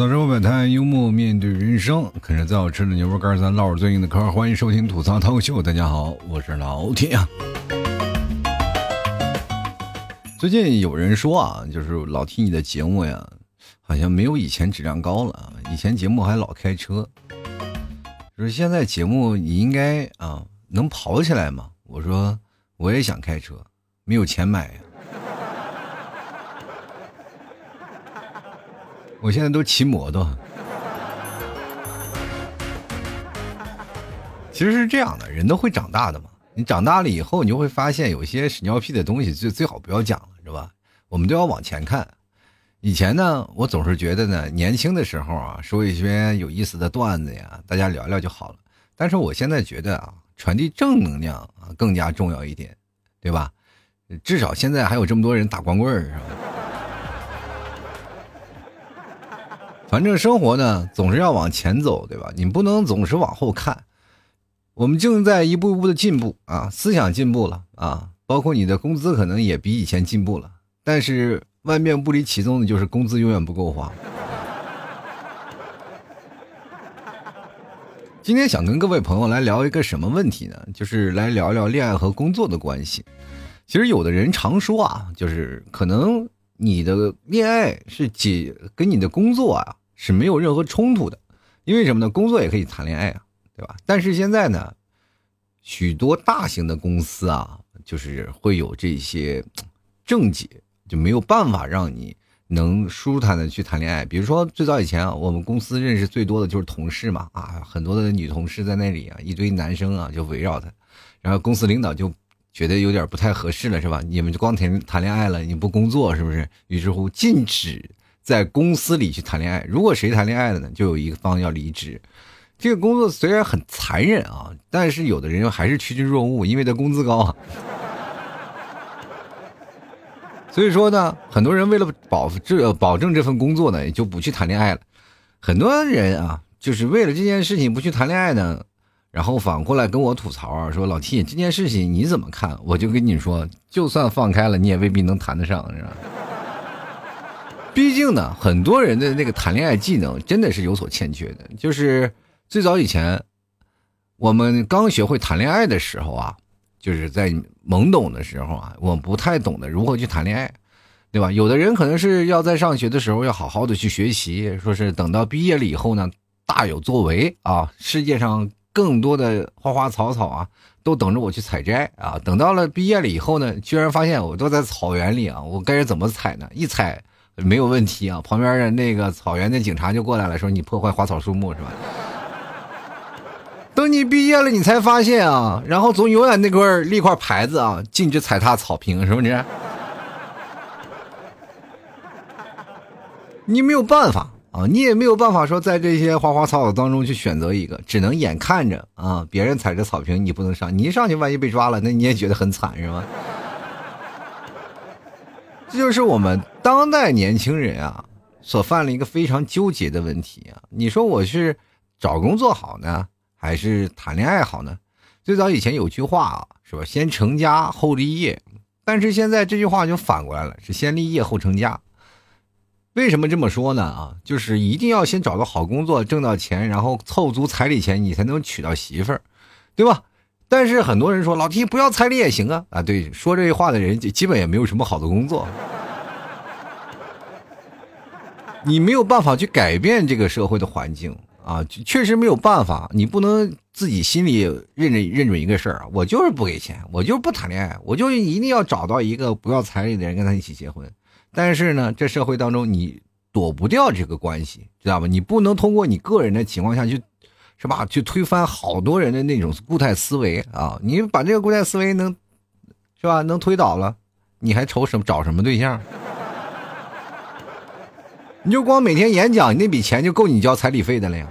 槽生活百态，幽默面对人生，啃着最好吃的牛肉干，咱唠着最硬的嗑。欢迎收听吐槽涛秀，大家好，我是老铁啊。最近有人说啊，就是老听你的节目呀，好像没有以前质量高了。以前节目还老开车，就是现在节目你应该啊能跑起来吗？我说我也想开车，没有钱买呀。我现在都骑摩托。其实是这样的，人都会长大的嘛。你长大了以后，你就会发现有些屎尿屁的东西，最最好不要讲了，是吧？我们都要往前看。以前呢，我总是觉得呢，年轻的时候啊，说一些有意思的段子呀，大家聊聊就好了。但是我现在觉得啊，传递正能量啊，更加重要一点，对吧？至少现在还有这么多人打光棍儿，是吧？反正生活呢，总是要往前走，对吧？你不能总是往后看。我们正在一步一步的进步啊，思想进步了啊，包括你的工资可能也比以前进步了。但是万变不离其宗的就是工资永远不够花。今天想跟各位朋友来聊一个什么问题呢？就是来聊聊恋爱和工作的关系。其实有的人常说啊，就是可能你的恋爱是解跟你的工作啊。是没有任何冲突的，因为什么呢？工作也可以谈恋爱啊，对吧？但是现在呢，许多大型的公司啊，就是会有这些症结，就没有办法让你能舒坦的去谈恋爱。比如说，最早以前啊，我们公司认识最多的就是同事嘛，啊，很多的女同事在那里啊，一堆男生啊就围绕他，然后公司领导就觉得有点不太合适了，是吧？你们就光谈谈恋爱了，你不工作是不是？于是乎禁止。在公司里去谈恋爱，如果谁谈恋爱了呢，就有一方要离职。这个工作虽然很残忍啊，但是有的人还是趋之若鹜，因为他工资高啊。所以说呢，很多人为了保这保证这份工作呢，也就不去谈恋爱了。很多人啊，就是为了这件事情不去谈恋爱呢，然后反过来跟我吐槽啊，说老 T 这件事情你怎么看？我就跟你说，就算放开了，你也未必能谈得上，是吧？毕竟呢，很多人的那个谈恋爱技能真的是有所欠缺的。就是最早以前，我们刚学会谈恋爱的时候啊，就是在懵懂的时候啊，我不太懂得如何去谈恋爱，对吧？有的人可能是要在上学的时候要好好的去学习，说是等到毕业了以后呢，大有作为啊，世界上更多的花花草草啊，都等着我去采摘啊。等到了毕业了以后呢，居然发现我都在草原里啊，我该怎么采呢？一采。没有问题啊，旁边的那个草原的警察就过来了，说你破坏花草树木是吧？等你毕业了，你才发现啊，然后总永远那块立块牌子啊，禁止踩踏草坪，是不是？你没有办法啊，你也没有办法说在这些花花草草当中去选择一个，只能眼看着啊，别人踩着草坪，你不能上，你一上去万一被抓了，那你也觉得很惨是吧？这就是我们当代年轻人啊，所犯了一个非常纠结的问题啊！你说我是找工作好呢，还是谈恋爱好呢？最早以前有句话啊，是吧？先成家后立业，但是现在这句话就反过来了，是先立业后成家。为什么这么说呢？啊，就是一定要先找个好工作，挣到钱，然后凑足彩礼钱，你才能娶到媳妇儿，对吧？但是很多人说老 T 不要彩礼也行啊啊！对，说这话的人基本也没有什么好的工作。你没有办法去改变这个社会的环境啊，确实没有办法。你不能自己心里认准认准一个事儿，我就是不给钱，我就是不谈恋爱，我就一定要找到一个不要彩礼的人跟他一起结婚。但是呢，这社会当中你躲不掉这个关系，知道吧？你不能通过你个人的情况下去。是吧？去推翻好多人的那种固态思维啊！你把这个固态思维能，是吧？能推倒了，你还愁什么？找什么对象？你就光每天演讲，那笔钱就够你交彩礼费的了呀。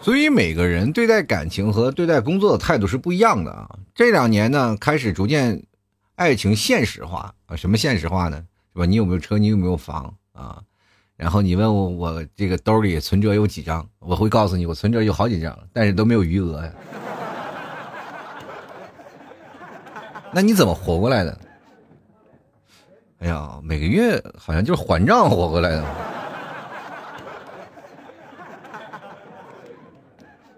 所以每个人对待感情和对待工作的态度是不一样的啊。这两年呢，开始逐渐爱情现实化啊。什么现实化呢？是吧？你有没有车？你有没有房啊？然后你问我我这个兜里存折有几张，我会告诉你我存折有好几张，但是都没有余额呀。那你怎么活过来的？哎呀，每个月好像就是还账活过来的。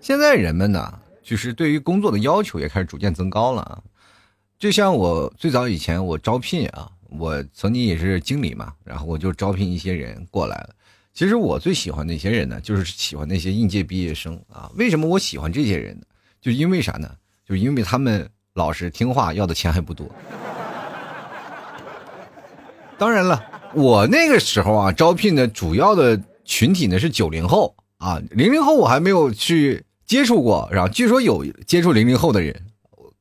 现在人们呢，就是对于工作的要求也开始逐渐增高了啊。就像我最早以前我招聘啊，我曾经也是经理嘛，然后我就招聘一些人过来了。其实我最喜欢哪些人呢？就是喜欢那些应届毕业生啊。为什么我喜欢这些人呢？就因为啥呢？就因为他们老实听话，要的钱还不多。当然了，我那个时候啊，招聘的主要的群体呢是九零后啊，零零后我还没有去接触过，然后据说有接触零零后的人。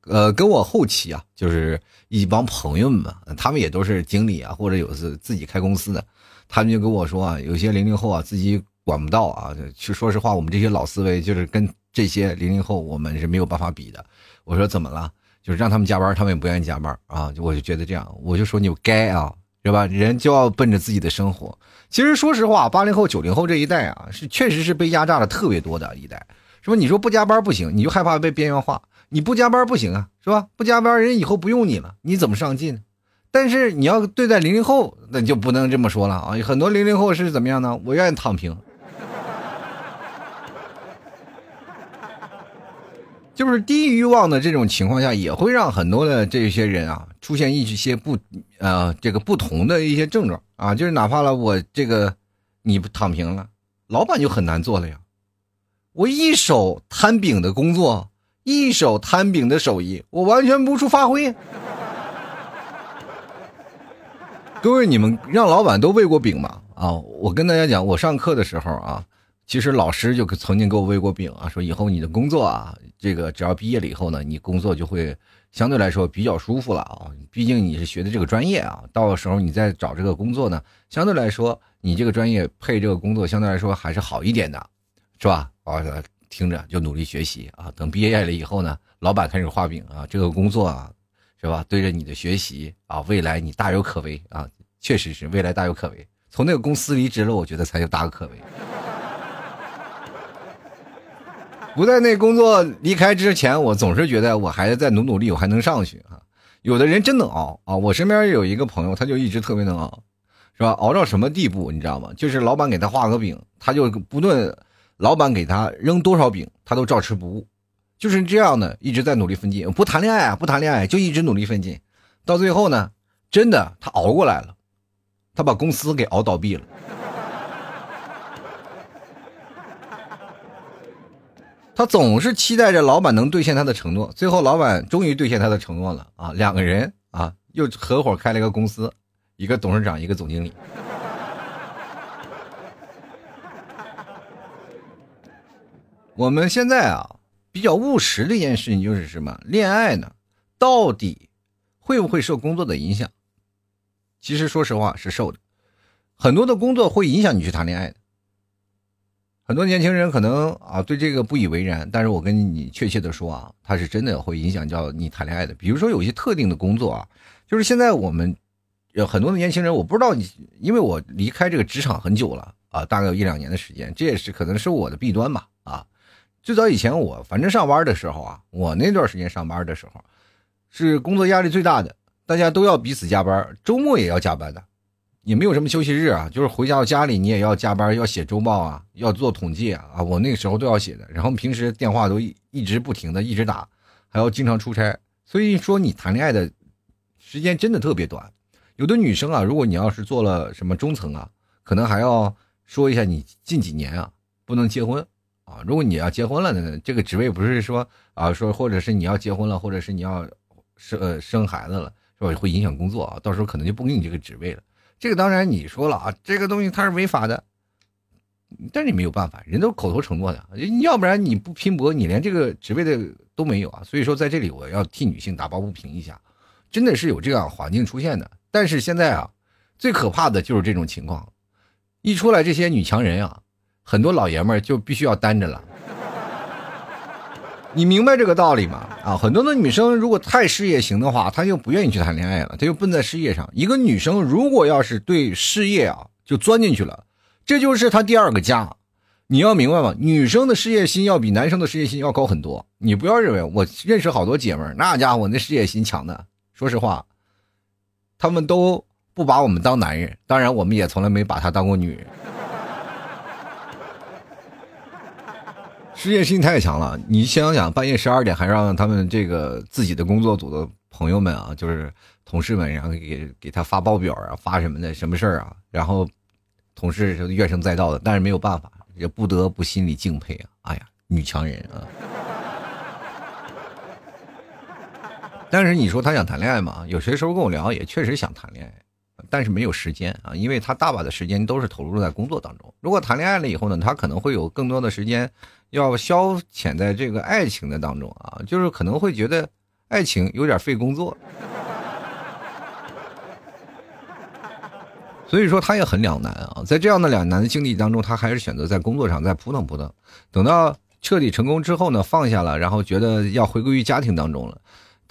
呃，跟我后期啊，就是一帮朋友们，他们也都是经理啊，或者有是自己开公司的，他们就跟我说啊，有些零零后啊，自己管不到啊。去说实话，我们这些老思维就是跟这些零零后我们是没有办法比的。我说怎么了？就是让他们加班，他们也不愿意加班啊。我就觉得这样，我就说你该啊，是吧？人就要奔着自己的生活。其实说实话，八零后、九零后这一代啊，是确实是被压榨的特别多的一代，是吧？你说不加班不行，你就害怕被边缘化。你不加班不行啊，是吧？不加班，人以后不用你了，你怎么上进？但是你要对待零零后，那就不能这么说了啊！很多零零后是怎么样呢？我愿意躺平，就是低欲望的这种情况下，也会让很多的这些人啊出现一些不呃这个不同的一些症状啊，就是哪怕了我这个你不躺平了，老板就很难做了呀，我一手摊饼的工作。一手摊饼的手艺，我完全不处发挥。各位，你们让老板都喂过饼吗？啊，我跟大家讲，我上课的时候啊，其实老师就曾经给我喂过饼啊，说以后你的工作啊，这个只要毕业了以后呢，你工作就会相对来说比较舒服了啊。毕竟你是学的这个专业啊，到时候你再找这个工作呢，相对来说你这个专业配这个工作相对来说还是好一点的，是吧？啊。听着就努力学习啊！等毕业了以后呢，老板开始画饼啊，这个工作啊，是吧？对着你的学习啊，未来你大有可为啊！确实是未来大有可为。从那个公司离职了，我觉得才有大有可为。不在那工作离开之前，我总是觉得我还在努努力，我还能上去啊！有的人真能熬啊！我身边有一个朋友，他就一直特别能熬，是吧？熬到什么地步，你知道吗？就是老板给他画个饼，他就不论。老板给他扔多少饼，他都照吃不误，就是这样的，一直在努力奋进，不谈恋爱啊，不谈恋爱，就一直努力奋进，到最后呢，真的他熬过来了，他把公司给熬倒闭了。他总是期待着老板能兑现他的承诺，最后老板终于兑现他的承诺了。啊，两个人啊又合伙开了一个公司，一个董事长，一个总经理。我们现在啊，比较务实的一件事情就是什么？恋爱呢，到底会不会受工作的影响？其实说实话是受的，很多的工作会影响你去谈恋爱的。很多年轻人可能啊对这个不以为然，但是我跟你确切的说啊，它是真的会影响叫你谈恋爱的。比如说有一些特定的工作啊，就是现在我们有很多的年轻人，我不知道你，因为我离开这个职场很久了啊，大概有一两年的时间，这也是可能是我的弊端吧啊。最早以前我反正上班的时候啊，我那段时间上班的时候，是工作压力最大的，大家都要彼此加班，周末也要加班的，也没有什么休息日啊，就是回家到家里你也要加班，要写周报啊，要做统计啊，啊，我那个时候都要写的，然后平时电话都一直不停的一直打，还要经常出差，所以说你谈恋爱的时间真的特别短，有的女生啊，如果你要是做了什么中层啊，可能还要说一下你近几年啊不能结婚。啊，如果你要结婚了呢，这个职位不是说啊，说或者是你要结婚了，或者是你要生呃生孩子了，是吧？会影响工作啊，到时候可能就不给你这个职位了。这个当然你说了啊，这个东西它是违法的，但是你没有办法，人都口头承诺的，要不然你不拼搏，你连这个职位的都没有啊。所以说在这里我要替女性打抱不平一下，真的是有这样环境出现的。但是现在啊，最可怕的就是这种情况，一出来这些女强人啊。很多老爷们儿就必须要单着了，你明白这个道理吗？啊，很多的女生如果太事业型的话，她就不愿意去谈恋爱了，她就奔在事业上。一个女生如果要是对事业啊就钻进去了，这就是她第二个家。你要明白吗？女生的事业心要比男生的事业心要高很多。你不要认为我认识好多姐们儿，那家伙那事业心强的，说实话，他们都不把我们当男人，当然我们也从来没把她当过女人。事业心太强了，你想想，半夜十二点还让他们这个自己的工作组的朋友们啊，就是同事们，然后给给他发报表啊，发什么的，什么事儿啊，然后同事就怨声载道的，但是没有办法，也不得不心里敬佩啊，哎呀，女强人啊。但是你说他想谈恋爱嘛？有些时候跟我聊，也确实想谈恋爱。但是没有时间啊，因为他大把的时间都是投入在工作当中。如果谈恋爱了以后呢，他可能会有更多的时间要消遣在这个爱情的当中啊，就是可能会觉得爱情有点费工作，所以说他也很两难啊。在这样的两难的境地当中，他还是选择在工作上再扑腾扑腾，等到彻底成功之后呢，放下了，然后觉得要回归于家庭当中了。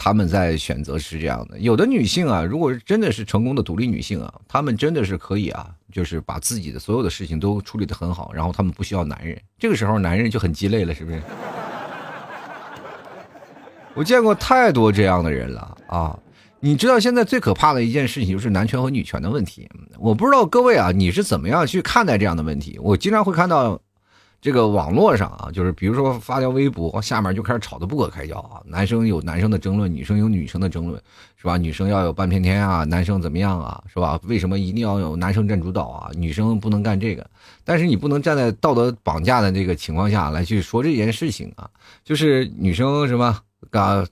他们在选择是这样的，有的女性啊，如果真的是成功的独立女性啊，她们真的是可以啊，就是把自己的所有的事情都处理的很好，然后她们不需要男人，这个时候男人就很鸡肋了，是不是？我见过太多这样的人了啊！你知道现在最可怕的一件事情就是男权和女权的问题，我不知道各位啊，你是怎么样去看待这样的问题？我经常会看到。这个网络上啊，就是比如说发条微博，下面就开始吵得不可开交啊。男生有男生的争论，女生有女生的争论，是吧？女生要有半边天啊，男生怎么样啊，是吧？为什么一定要有男生占主导啊？女生不能干这个，但是你不能站在道德绑架的这个情况下来去说这件事情啊。就是女生什么啊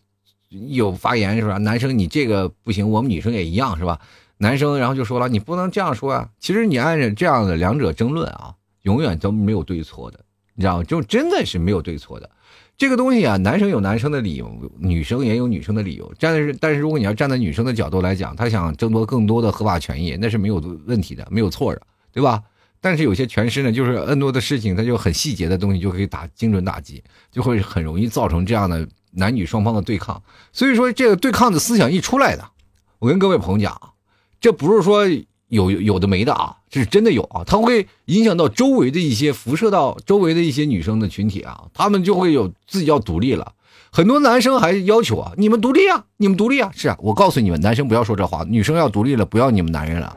有发言是吧？男生你这个不行，我们女生也一样是吧？男生然后就说了，你不能这样说啊。其实你按照这样的两者争论啊。永远都没有对错的，你知道吗？就真的是没有对错的，这个东西啊，男生有男生的理由，女生也有女生的理由。站在是，但是如果你要站在女生的角度来讲，她想争夺更多的合法权益，那是没有问题的，没有错的，对吧？但是有些权势呢，就是很多的事情，它就很细节的东西就可以打精准打击，就会很容易造成这样的男女双方的对抗。所以说，这个对抗的思想一出来的，我跟各位朋友讲，这不是说。有有的没的啊，这是真的有啊，它会影响到周围的一些，辐射到周围的一些女生的群体啊，他们就会有自己要独立了。很多男生还要求啊，你们独立啊，你们独立啊，是啊，我告诉你们，男生不要说这话，女生要独立了，不要你们男人了。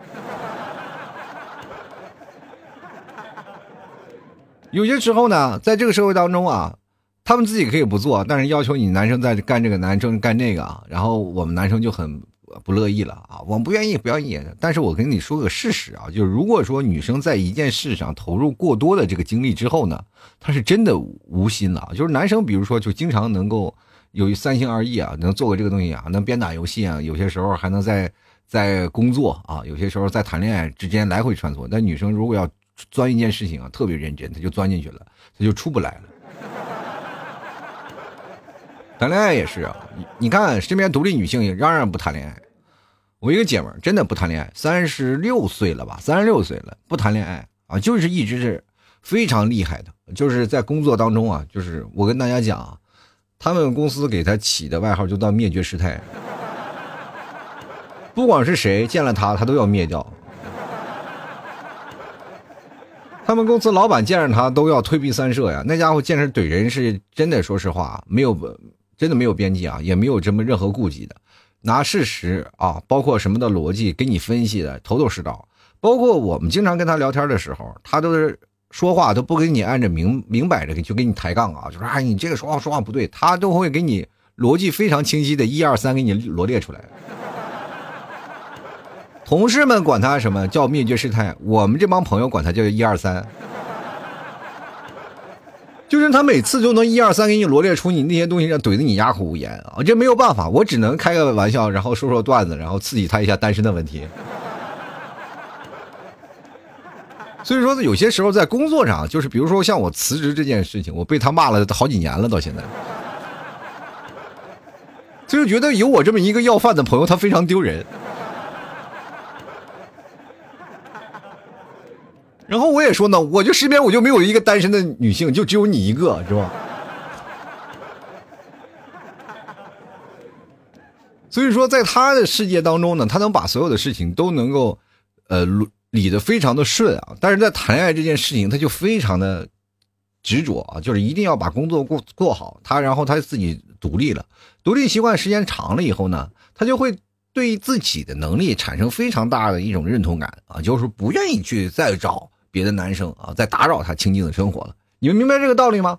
有些时候呢，在这个社会当中啊，他们自己可以不做，但是要求你男生在干这个，男生干那个啊，然后我们男生就很。不乐意了啊！我不愿意，不愿意。但是我跟你说个事实啊，就是如果说女生在一件事上投入过多的这个精力之后呢，她是真的无心了。就是男生，比如说就经常能够有三心二意啊，能做个这个东西啊，能边打游戏啊，有些时候还能在在工作啊，有些时候在谈恋爱之间来回穿梭。但女生如果要钻一件事情啊，特别认真，她就钻进去了，她就出不来了。谈恋爱也是啊，你你看身边独立女性也嚷嚷不谈恋爱。我一个姐们儿真的不谈恋爱，三十六岁了吧？三十六岁了不谈恋爱啊，就是一直是非常厉害的，就是在工作当中啊，就是我跟大家讲，他们公司给他起的外号就叫灭绝师太，不管是谁见了他，他都要灭掉。他们公司老板见着他都要退避三舍呀，那家伙见着怼人是真的，说实话没有，真的没有边际啊，也没有这么任何顾忌的。拿事实啊，包括什么的逻辑给你分析的头头是道，包括我们经常跟他聊天的时候，他都是说话都不给你按着明明摆着就给你抬杠啊，就说哎你这个说话说话不对，他都会给你逻辑非常清晰的一二三给你罗列出来。同事们管他什么叫灭绝师太，我们这帮朋友管他叫一二三。就是他每次就能一二三给你罗列出你那些东西，让怼得你哑口无言啊！这没有办法，我只能开个玩笑，然后说说段子，然后刺激他一下单身的问题。所以说，有些时候在工作上，就是比如说像我辞职这件事情，我被他骂了好几年了，到现在，就觉得有我这么一个要饭的朋友，他非常丢人。然后我也说呢，我就身边我就没有一个单身的女性，就只有你一个，是吧？所以说，在他的世界当中呢，他能把所有的事情都能够，呃，理的非常的顺啊。但是在谈恋爱这件事情，他就非常的执着啊，就是一定要把工作过过好。他然后他自己独立了，独立习惯时间长了以后呢，他就会对自己的能力产生非常大的一种认同感啊，就是不愿意去再找别的男生啊，在打扰他清静的生活了。你们明白这个道理吗？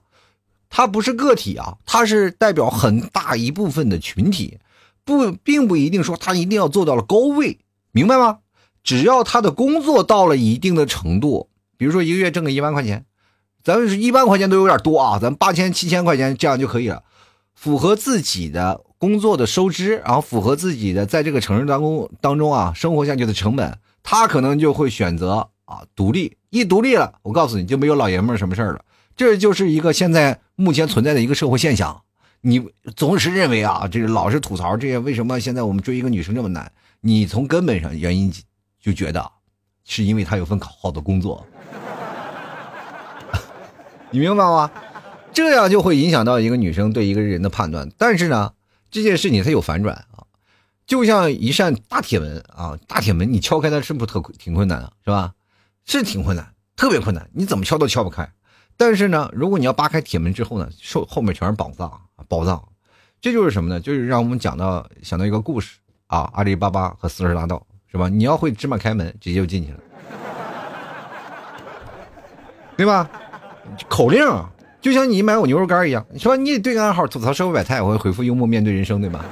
他不是个体啊，他是代表很大一部分的群体，不，并不一定说他一定要做到了高位，明白吗？只要他的工作到了一定的程度，比如说一个月挣个一万块钱，咱们是一万块钱都有点多啊，咱八千七千块钱这样就可以了，符合自己的工作的收支，然后符合自己的在这个城市当中当中啊生活下去的成本，他可能就会选择啊独立，一独立了，我告诉你就没有老爷们儿什么事儿了。这就是一个现在目前存在的一个社会现象。你总是认为啊，这个老是吐槽这些，为什么现在我们追一个女生这么难？你从根本上原因就觉得，是因为她有份好的工作。你明白吗？这样就会影响到一个女生对一个人的判断。但是呢，这件事情它有反转啊，就像一扇大铁门啊，大铁门你敲开它是不是特挺困难的，是吧？是挺困难，特别困难，你怎么敲都敲不开。但是呢，如果你要扒开铁门之后呢，后后面全是宝藏，宝藏，这就是什么呢？就是让我们讲到想到一个故事啊，阿里巴巴和四十大盗是吧？你要会芝麻开门，直接就进去了，对吧？口令就像你买我牛肉干一样，是吧？你得对个暗号，吐槽社会百态，我会回复幽默面对人生，对吧？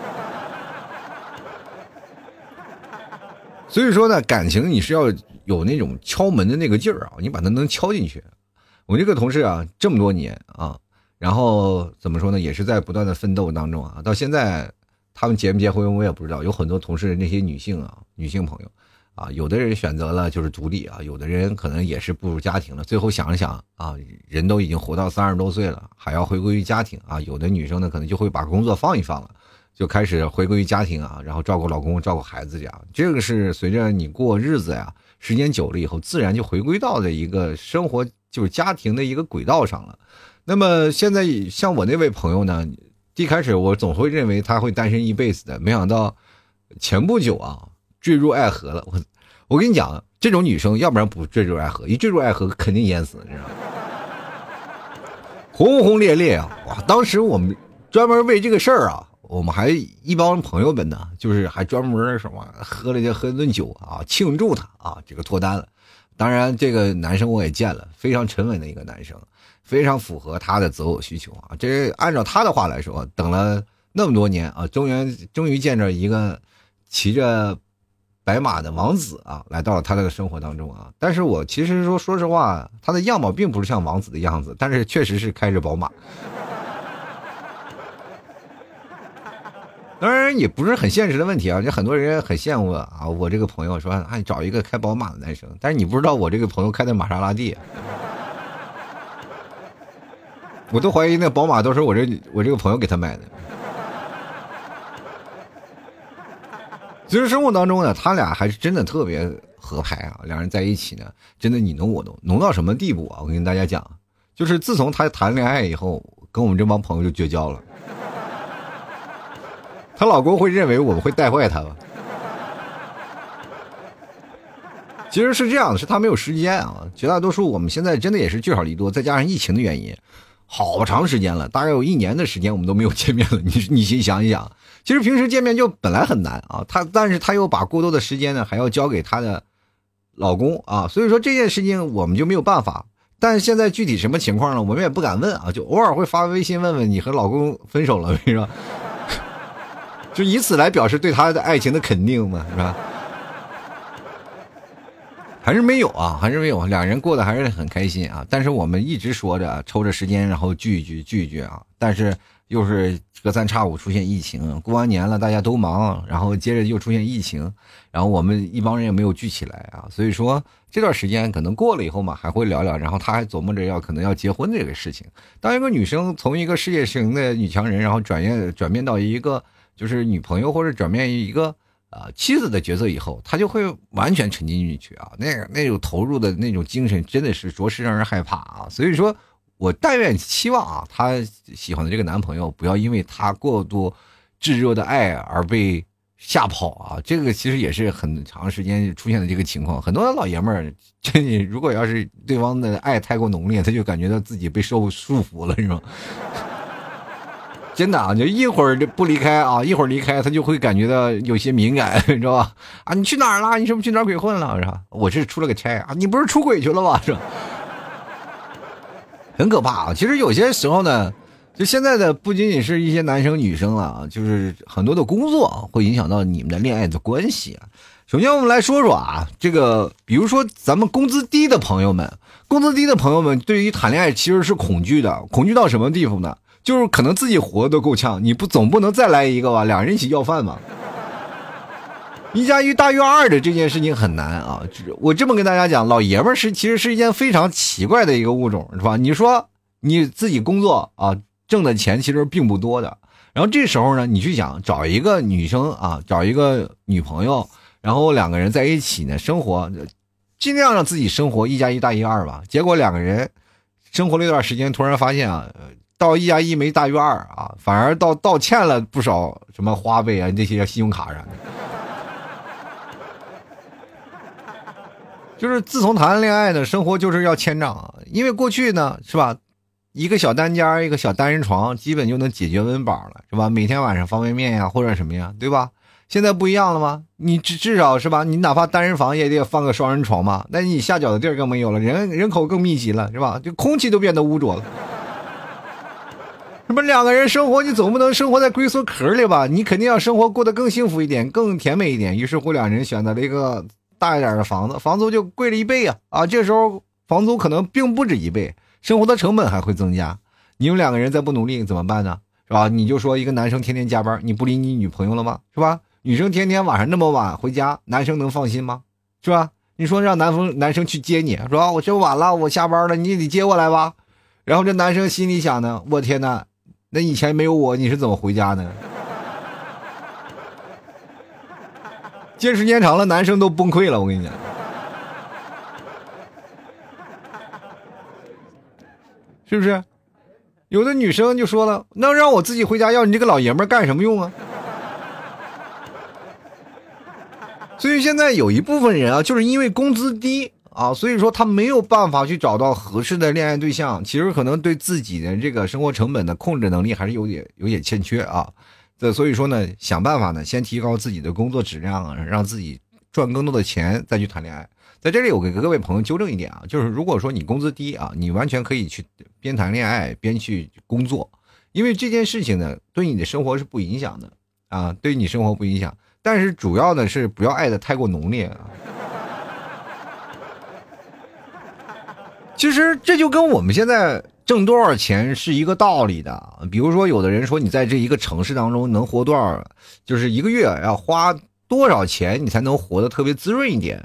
所以说呢，感情你是要有那种敲门的那个劲儿啊，你把它能敲进去。我这个同事啊，这么多年啊，然后怎么说呢，也是在不断的奋斗当中啊。到现在，他们结没结婚我也不知道。有很多同事那些女性啊，女性朋友啊，有的人选择了就是独立啊，有的人可能也是步入家庭了。最后想了想啊，人都已经活到三十多岁了，还要回归于家庭啊。有的女生呢，可能就会把工作放一放了，就开始回归于家庭啊，然后照顾老公、照顾孩子这样。这个是随着你过日子呀，时间久了以后，自然就回归到的一个生活。就是家庭的一个轨道上了，那么现在像我那位朋友呢，一开始我总会认为他会单身一辈子的，没想到前不久啊坠入爱河了。我我跟你讲，这种女生要不然不坠入爱河，一坠入爱河肯定淹死，你知道吗？轰轰烈烈啊！哇，当时我们专门为这个事儿啊，我们还一帮朋友们呢，就是还专门什么喝了些喝一顿酒啊，庆祝他啊这个脱单了。当然，这个男生我也见了，非常沉稳的一个男生，非常符合他的择偶需求啊。这按照他的话来说，等了那么多年啊，终于终于见着一个骑着白马的王子啊，来到了他的生活当中啊。但是我其实说说实话，他的样貌并不是像王子的样子，但是确实是开着宝马。当然也不是很现实的问题啊，就很多人很羡慕啊。我这个朋友说，哎，找一个开宝马的男生，但是你不知道我这个朋友开的玛莎拉蒂，我都怀疑那宝马都是我这我这个朋友给他买的。其实生活当中呢，他俩还是真的特别合拍啊，两人在一起呢，真的你侬我侬，浓到什么地步啊？我跟大家讲，就是自从他谈恋爱以后，跟我们这帮朋友就绝交了。她老公会认为我们会带坏她吧？其实是这样的，是她没有时间啊。绝大多数我们现在真的也是聚少离多，再加上疫情的原因，好长时间了，大概有一年的时间我们都没有见面了。你 你心想一想，其实平时见面就本来很难啊。她但是她又把过多的时间呢还要交给她的老公啊，所以说这件事情我们就没有办法。但是现在具体什么情况呢？我们也不敢问啊，就偶尔会发微信问问你和老公分手了没？是吧？就以此来表示对他的爱情的肯定嘛，是吧？还是没有啊，还是没有，两人过得还是很开心啊。但是我们一直说着抽着时间，然后聚一聚，聚一聚啊。但是又是隔三差五出现疫情，过完年了大家都忙，然后接着又出现疫情，然后我们一帮人也没有聚起来啊。所以说这段时间可能过了以后嘛，还会聊聊。然后他还琢磨着要可能要结婚这个事情。当一个女生从一个事业型的女强人，然后转业转变到一个。就是女朋友或者转变于一个啊妻子的角色以后，他就会完全沉浸进去啊，那个那种投入的那种精神真的是着实让人害怕啊。所以说，我但愿期望啊，她喜欢的这个男朋友不要因为她过度炙热的爱而被吓跑啊。这个其实也是很长时间出现的这个情况。很多老爷们儿，就你如果要是对方的爱太过浓烈，他就感觉到自己被受束缚了，是吗？真的啊，就一会儿不离开啊，一会儿离开，他就会感觉到有些敏感，你知道吧？啊，你去哪儿了？你是不是去哪儿鬼混了？是吧？我是出了个差啊，你不是出轨去了吧？是吧？很可怕啊！其实有些时候呢，就现在的不仅仅是一些男生女生了啊，就是很多的工作会影响到你们的恋爱的关系啊。首先，我们来说说啊，这个比如说咱们工资低的朋友们，工资低的朋友们对于谈恋爱其实是恐惧的，恐惧到什么地方呢？就是可能自己活都够呛，你不总不能再来一个吧？两人一起要饭嘛？一加一大于二的这件事情很难啊！我这么跟大家讲，老爷们儿是其实是一件非常奇怪的一个物种，是吧？你说你自己工作啊，挣的钱其实并不多的，然后这时候呢，你去想找一个女生啊，找一个女朋友，然后两个人在一起呢生活，尽量让自己生活一加一大于二吧。结果两个人生活了一段时间，突然发现啊。到一加一没大于二啊，反而倒倒欠了不少什么花呗啊这些信用卡啥的。就是自从谈了恋爱呢，生活就是要欠账啊。因为过去呢，是吧，一个小单间一个小单人床，基本就能解决温饱了，是吧？每天晚上方便面呀，或者什么呀，对吧？现在不一样了吗？你至至少是吧？你哪怕单人房也得放个双人床嘛。那你下脚的地儿更没有了，人人口更密集了，是吧？就空气都变得污浊了。什么两个人生活，你总不能生活在龟缩壳里吧？你肯定要生活过得更幸福一点，更甜美一点。于是乎，两人选择了一个大一点的房子，房租就贵了一倍啊！啊，这时候房租可能并不止一倍，生活的成本还会增加。你们两个人再不努力怎么办呢？是吧？你就说一个男生天天加班，你不理你女朋友了吗？是吧？女生天天晚上那么晚回家，男生能放心吗？是吧？你说让男生男生去接你，说我这晚了，我下班了，你得接我来吧。然后这男生心里想呢，我天哪！那以前没有我，你是怎么回家的？见时间长了，男生都崩溃了。我跟你讲，是不是？有的女生就说了：“那让我自己回家，要你这个老爷们干什么用啊？”所以现在有一部分人啊，就是因为工资低。啊，所以说他没有办法去找到合适的恋爱对象，其实可能对自己的这个生活成本的控制能力还是有点有点欠缺啊。这所以说呢，想办法呢，先提高自己的工作质量，让自己赚更多的钱，再去谈恋爱。在这里，我给各位朋友纠正一点啊，就是如果说你工资低啊，你完全可以去边谈恋爱边去工作，因为这件事情呢，对你的生活是不影响的啊，对你生活不影响。但是主要呢是不要爱的太过浓烈啊。其实这就跟我们现在挣多少钱是一个道理的。比如说，有的人说你在这一个城市当中能活多少，就是一个月要花多少钱，你才能活得特别滋润一点。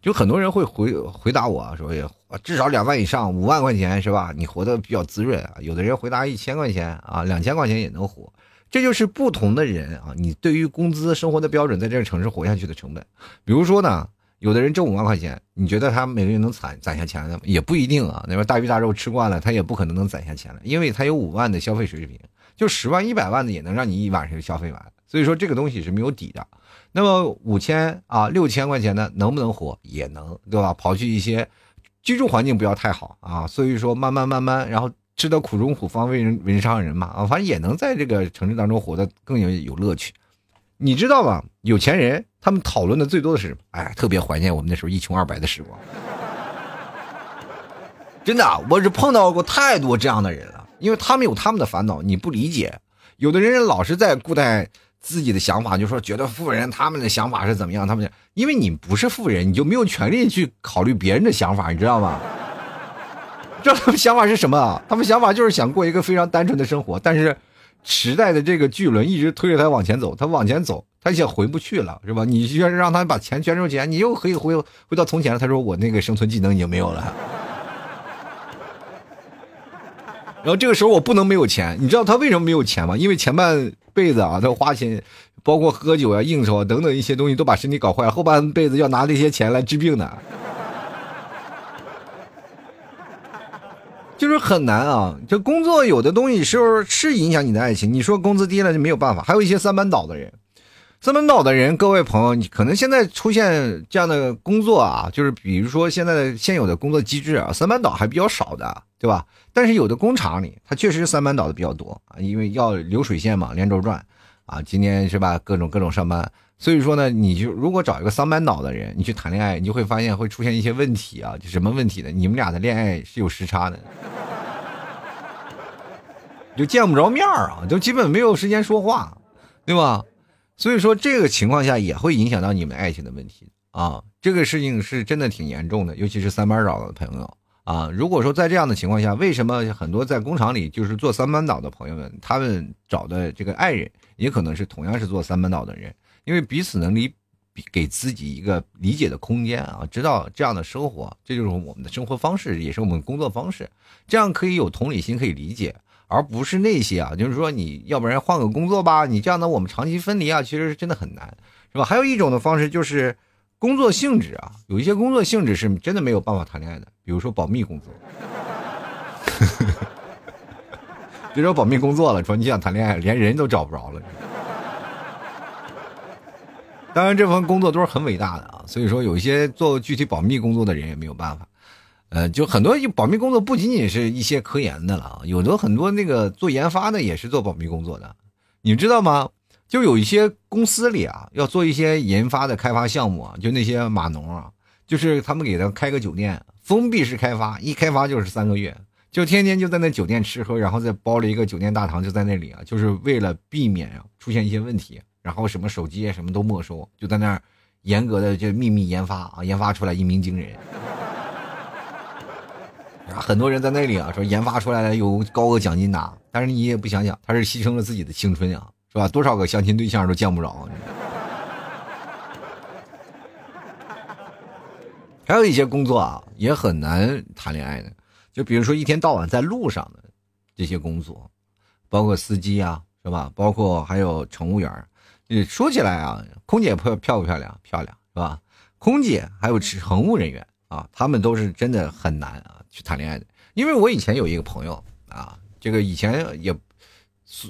就很多人会回回答我说，至少两万以上，五万块钱是吧？你活得比较滋润啊。有的人回答一千块钱啊，两千块钱也能活。这就是不同的人啊，你对于工资生活的标准，在这个城市活下去的成本。比如说呢。有的人挣五万块钱，你觉得他每个月能攒攒下钱来吗？也不一定啊。那边大鱼大肉吃惯了，他也不可能能攒下钱来，因为他有五万的消费水平，就十万、一百万的也能让你一晚上就消费完。所以说这个东西是没有底的。那么五千啊、六千块钱的能不能活？也能，对吧？刨去一些居住环境不要太好啊，所以说慢慢慢慢，然后吃得苦中苦，方为人人上人嘛啊，反正也能在这个城市当中活得更有有乐趣。你知道吗？有钱人他们讨论的最多的是，哎，特别怀念我们那时候一穷二白的时光。真的，我是碰到过太多这样的人了，因为他们有他们的烦恼，你不理解。有的人老是在固态自己的想法，就说觉得富人他们的想法是怎么样，他们因为你不是富人，你就没有权利去考虑别人的想法，你知道吗？知道他们想法是什么？他们想法就是想过一个非常单纯的生活，但是。时代的这个巨轮一直推着他往前走，他往前走，他也回不去了，是吧？你要是让他把钱捐出去，你又可以回回到从前。他说：“我那个生存技能已经没有了。”然后这个时候我不能没有钱，你知道他为什么没有钱吗？因为前半辈子啊，他花钱，包括喝酒啊、应酬啊等等一些东西，都把身体搞坏了，后半辈子要拿这些钱来治病的。就是很难啊！这工作有的东西是是影响你的爱情。你说工资低了就没有办法，还有一些三班倒的人，三班倒的人，各位朋友，你可能现在出现这样的工作啊，就是比如说现在的现有的工作机制啊，三班倒还比较少的，对吧？但是有的工厂里，它确实三班倒的比较多啊，因为要流水线嘛，连轴转啊，今天是吧，各种各种上班，所以说呢，你就如果找一个三班倒的人，你去谈恋爱，你就会发现会出现一些问题啊，就什么问题呢？你们俩的恋爱是有时差的，就见不着面啊，就基本没有时间说话，对吧？所以说，这个情况下也会影响到你们爱情的问题啊！这个事情是真的挺严重的，尤其是三班倒的朋友啊。如果说在这样的情况下，为什么很多在工厂里就是做三班倒的朋友们，他们找的这个爱人也可能是同样是做三班倒的人，因为彼此能理给自己一个理解的空间啊，知道这样的生活，这就是我们的生活方式，也是我们工作方式，这样可以有同理心，可以理解。而不是那些啊，就是说你要不然换个工作吧，你这样的我们长期分离啊，其实是真的很难，是吧？还有一种的方式就是工作性质啊，有一些工作性质是真的没有办法谈恋爱的，比如说保密工作。别说保密工作了，说你想谈恋爱，连人都找不着了。当然，这份工作都是很伟大的啊，所以说有一些做具体保密工作的人也没有办法。呃，就很多保密工作不仅仅是一些科研的了，有的很多那个做研发的也是做保密工作的，你知道吗？就有一些公司里啊，要做一些研发的开发项目啊，就那些码农啊，就是他们给他开个酒店，封闭式开发，一开发就是三个月，就天天就在那酒店吃喝，然后再包了一个酒店大堂就在那里啊，就是为了避免啊出现一些问题，然后什么手机啊什么都没收，就在那儿严格的就秘密研发啊，研发出来一鸣惊人。很多人在那里啊，说研发出来了有高额奖金拿，但是你也不想想，他是牺牲了自己的青春啊，是吧？多少个相亲对象都见不着。还有一些工作啊，也很难谈恋爱的，就比如说一天到晚在路上的这些工作，包括司机啊，是吧？包括还有乘务员。你说起来啊，空姐漂漂不漂亮？漂亮，是吧？空姐还有乘务人员啊，他们都是真的很难啊。去谈恋爱的，因为我以前有一个朋友啊，这个以前也，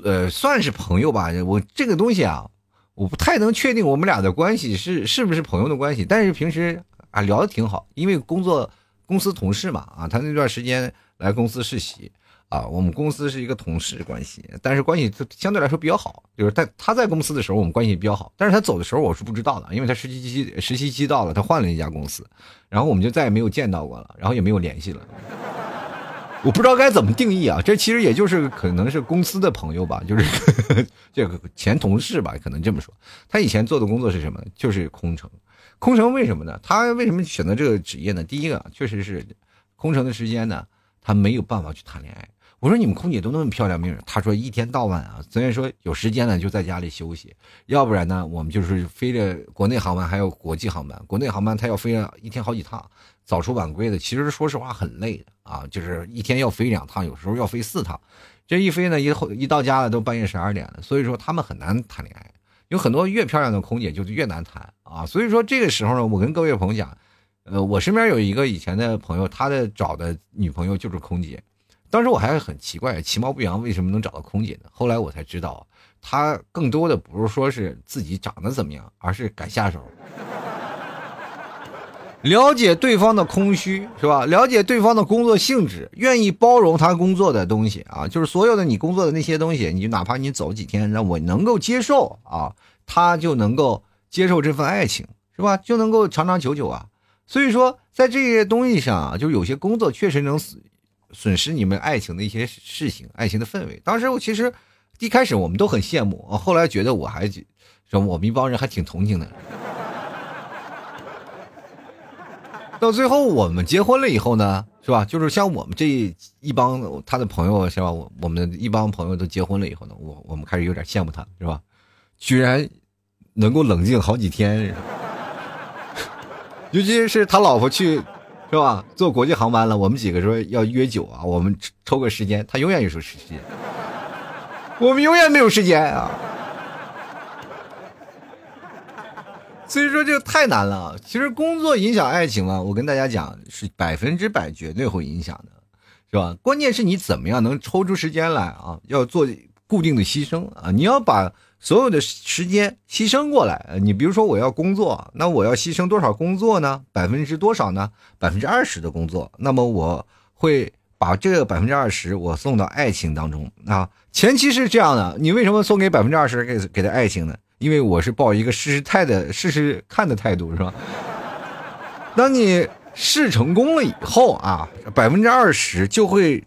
呃，算是朋友吧。我这个东西啊，我不太能确定我们俩的关系是是不是朋友的关系，但是平时啊聊的挺好，因为工作公司同事嘛啊，他那段时间来公司实习啊，我们公司是一个同事关系，但是关系相对来说比较好，就是在他在公司的时候我们关系比较好，但是他走的时候我是不知道的，因为他实习期实习期到了，他换了一家公司。然后我们就再也没有见到过了，然后也没有联系了。我不知道该怎么定义啊，这其实也就是可能是公司的朋友吧，就是 这个前同事吧，可能这么说。他以前做的工作是什么？就是空乘。空乘为什么呢？他为什么选择这个职业呢？第一个，确实是空乘的时间呢，他没有办法去谈恋爱。我说你们空姐都那么漂亮，没有。他说一天到晚啊，虽然说有时间呢就在家里休息，要不然呢我们就是飞着国内航班，还有国际航班。国内航班他要飞一天好几趟，早出晚归的，其实说实话很累的啊，就是一天要飞两趟，有时候要飞四趟。这一飞呢，一后一到家了都半夜十二点了，所以说他们很难谈恋爱。有很多越漂亮的空姐就是越难谈啊，所以说这个时候呢，我跟各位朋友讲，呃，我身边有一个以前的朋友，他的找的女朋友就是空姐。当时我还很奇怪，其貌不扬为什么能找到空姐呢？后来我才知道，他更多的不是说是自己长得怎么样，而是敢下手，了解对方的空虚是吧？了解对方的工作性质，愿意包容他工作的东西啊，就是所有的你工作的那些东西，你就哪怕你走几天，让我能够接受啊，他就能够接受这份爱情是吧？就能够长长久久啊。所以说，在这些东西上啊，就有些工作确实能。损失你们爱情的一些事情，爱情的氛围。当时我其实一开始我们都很羡慕，后来觉得我还说我们一帮人还挺同情的。到最后我们结婚了以后呢，是吧？就是像我们这一帮他的朋友，是吧？我我们一帮朋友都结婚了以后呢，我我们开始有点羡慕他，是吧？居然能够冷静好几天，尤其是他老婆去。是吧？坐国际航班了，我们几个说要约酒啊，我们抽个时间，他永远有时间，我们永远没有时间啊。所以说这个太难了。其实工作影响爱情嘛，我跟大家讲是百分之百绝对会影响的，是吧？关键是你怎么样能抽出时间来啊？要做固定的牺牲啊！你要把所有的时间牺牲过来。你比如说我要工作，那我要牺牲多少工作呢？百分之多少呢？百分之二十的工作。那么我会把这个百分之二十我送到爱情当中啊。前期是这样的，你为什么送给百分之二十给给他爱情呢？因为我是抱一个试试态的试试看的态度，是吧？当你试成功了以后啊，百分之二十就会。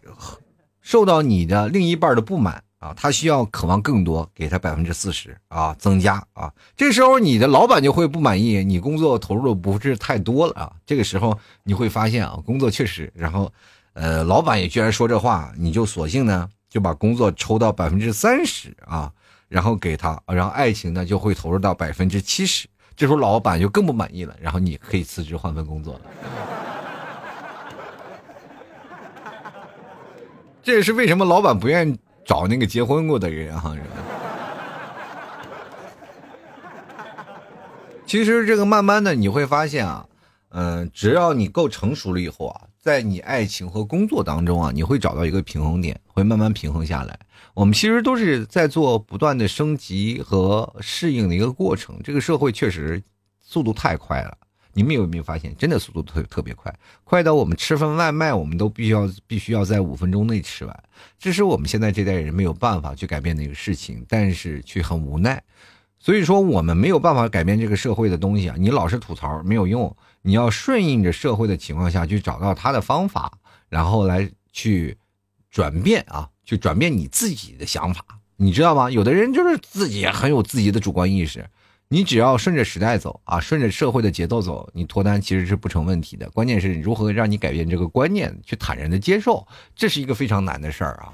受到你的另一半的不满啊，他需要渴望更多，给他百分之四十啊，增加啊，这时候你的老板就会不满意，你工作投入的不是太多了啊，这个时候你会发现啊，工作确实，然后，呃，老板也居然说这话，你就索性呢就把工作抽到百分之三十啊，然后给他，然后爱情呢就会投入到百分之七十，这时候老板就更不满意了，然后你可以辞职换份工作了。这也是为什么老板不愿意找那个结婚过的人哈。其实这个慢慢的你会发现啊，嗯，只要你够成熟了以后啊，在你爱情和工作当中啊，你会找到一个平衡点，会慢慢平衡下来。我们其实都是在做不断的升级和适应的一个过程。这个社会确实速度太快了。你们有没有发现，真的速度特特别快，快到我们吃份外卖，我们都必须要必须要在五分钟内吃完。这是我们现在这代人没有办法去改变的一个事情，但是却很无奈。所以说，我们没有办法改变这个社会的东西啊！你老是吐槽没有用，你要顺应着社会的情况下去找到他的方法，然后来去转变啊，去转变你自己的想法，你知道吗？有的人就是自己很有自己的主观意识。你只要顺着时代走啊，顺着社会的节奏走，你脱单其实是不成问题的。关键是如何让你改变这个观念，去坦然的接受，这是一个非常难的事儿啊。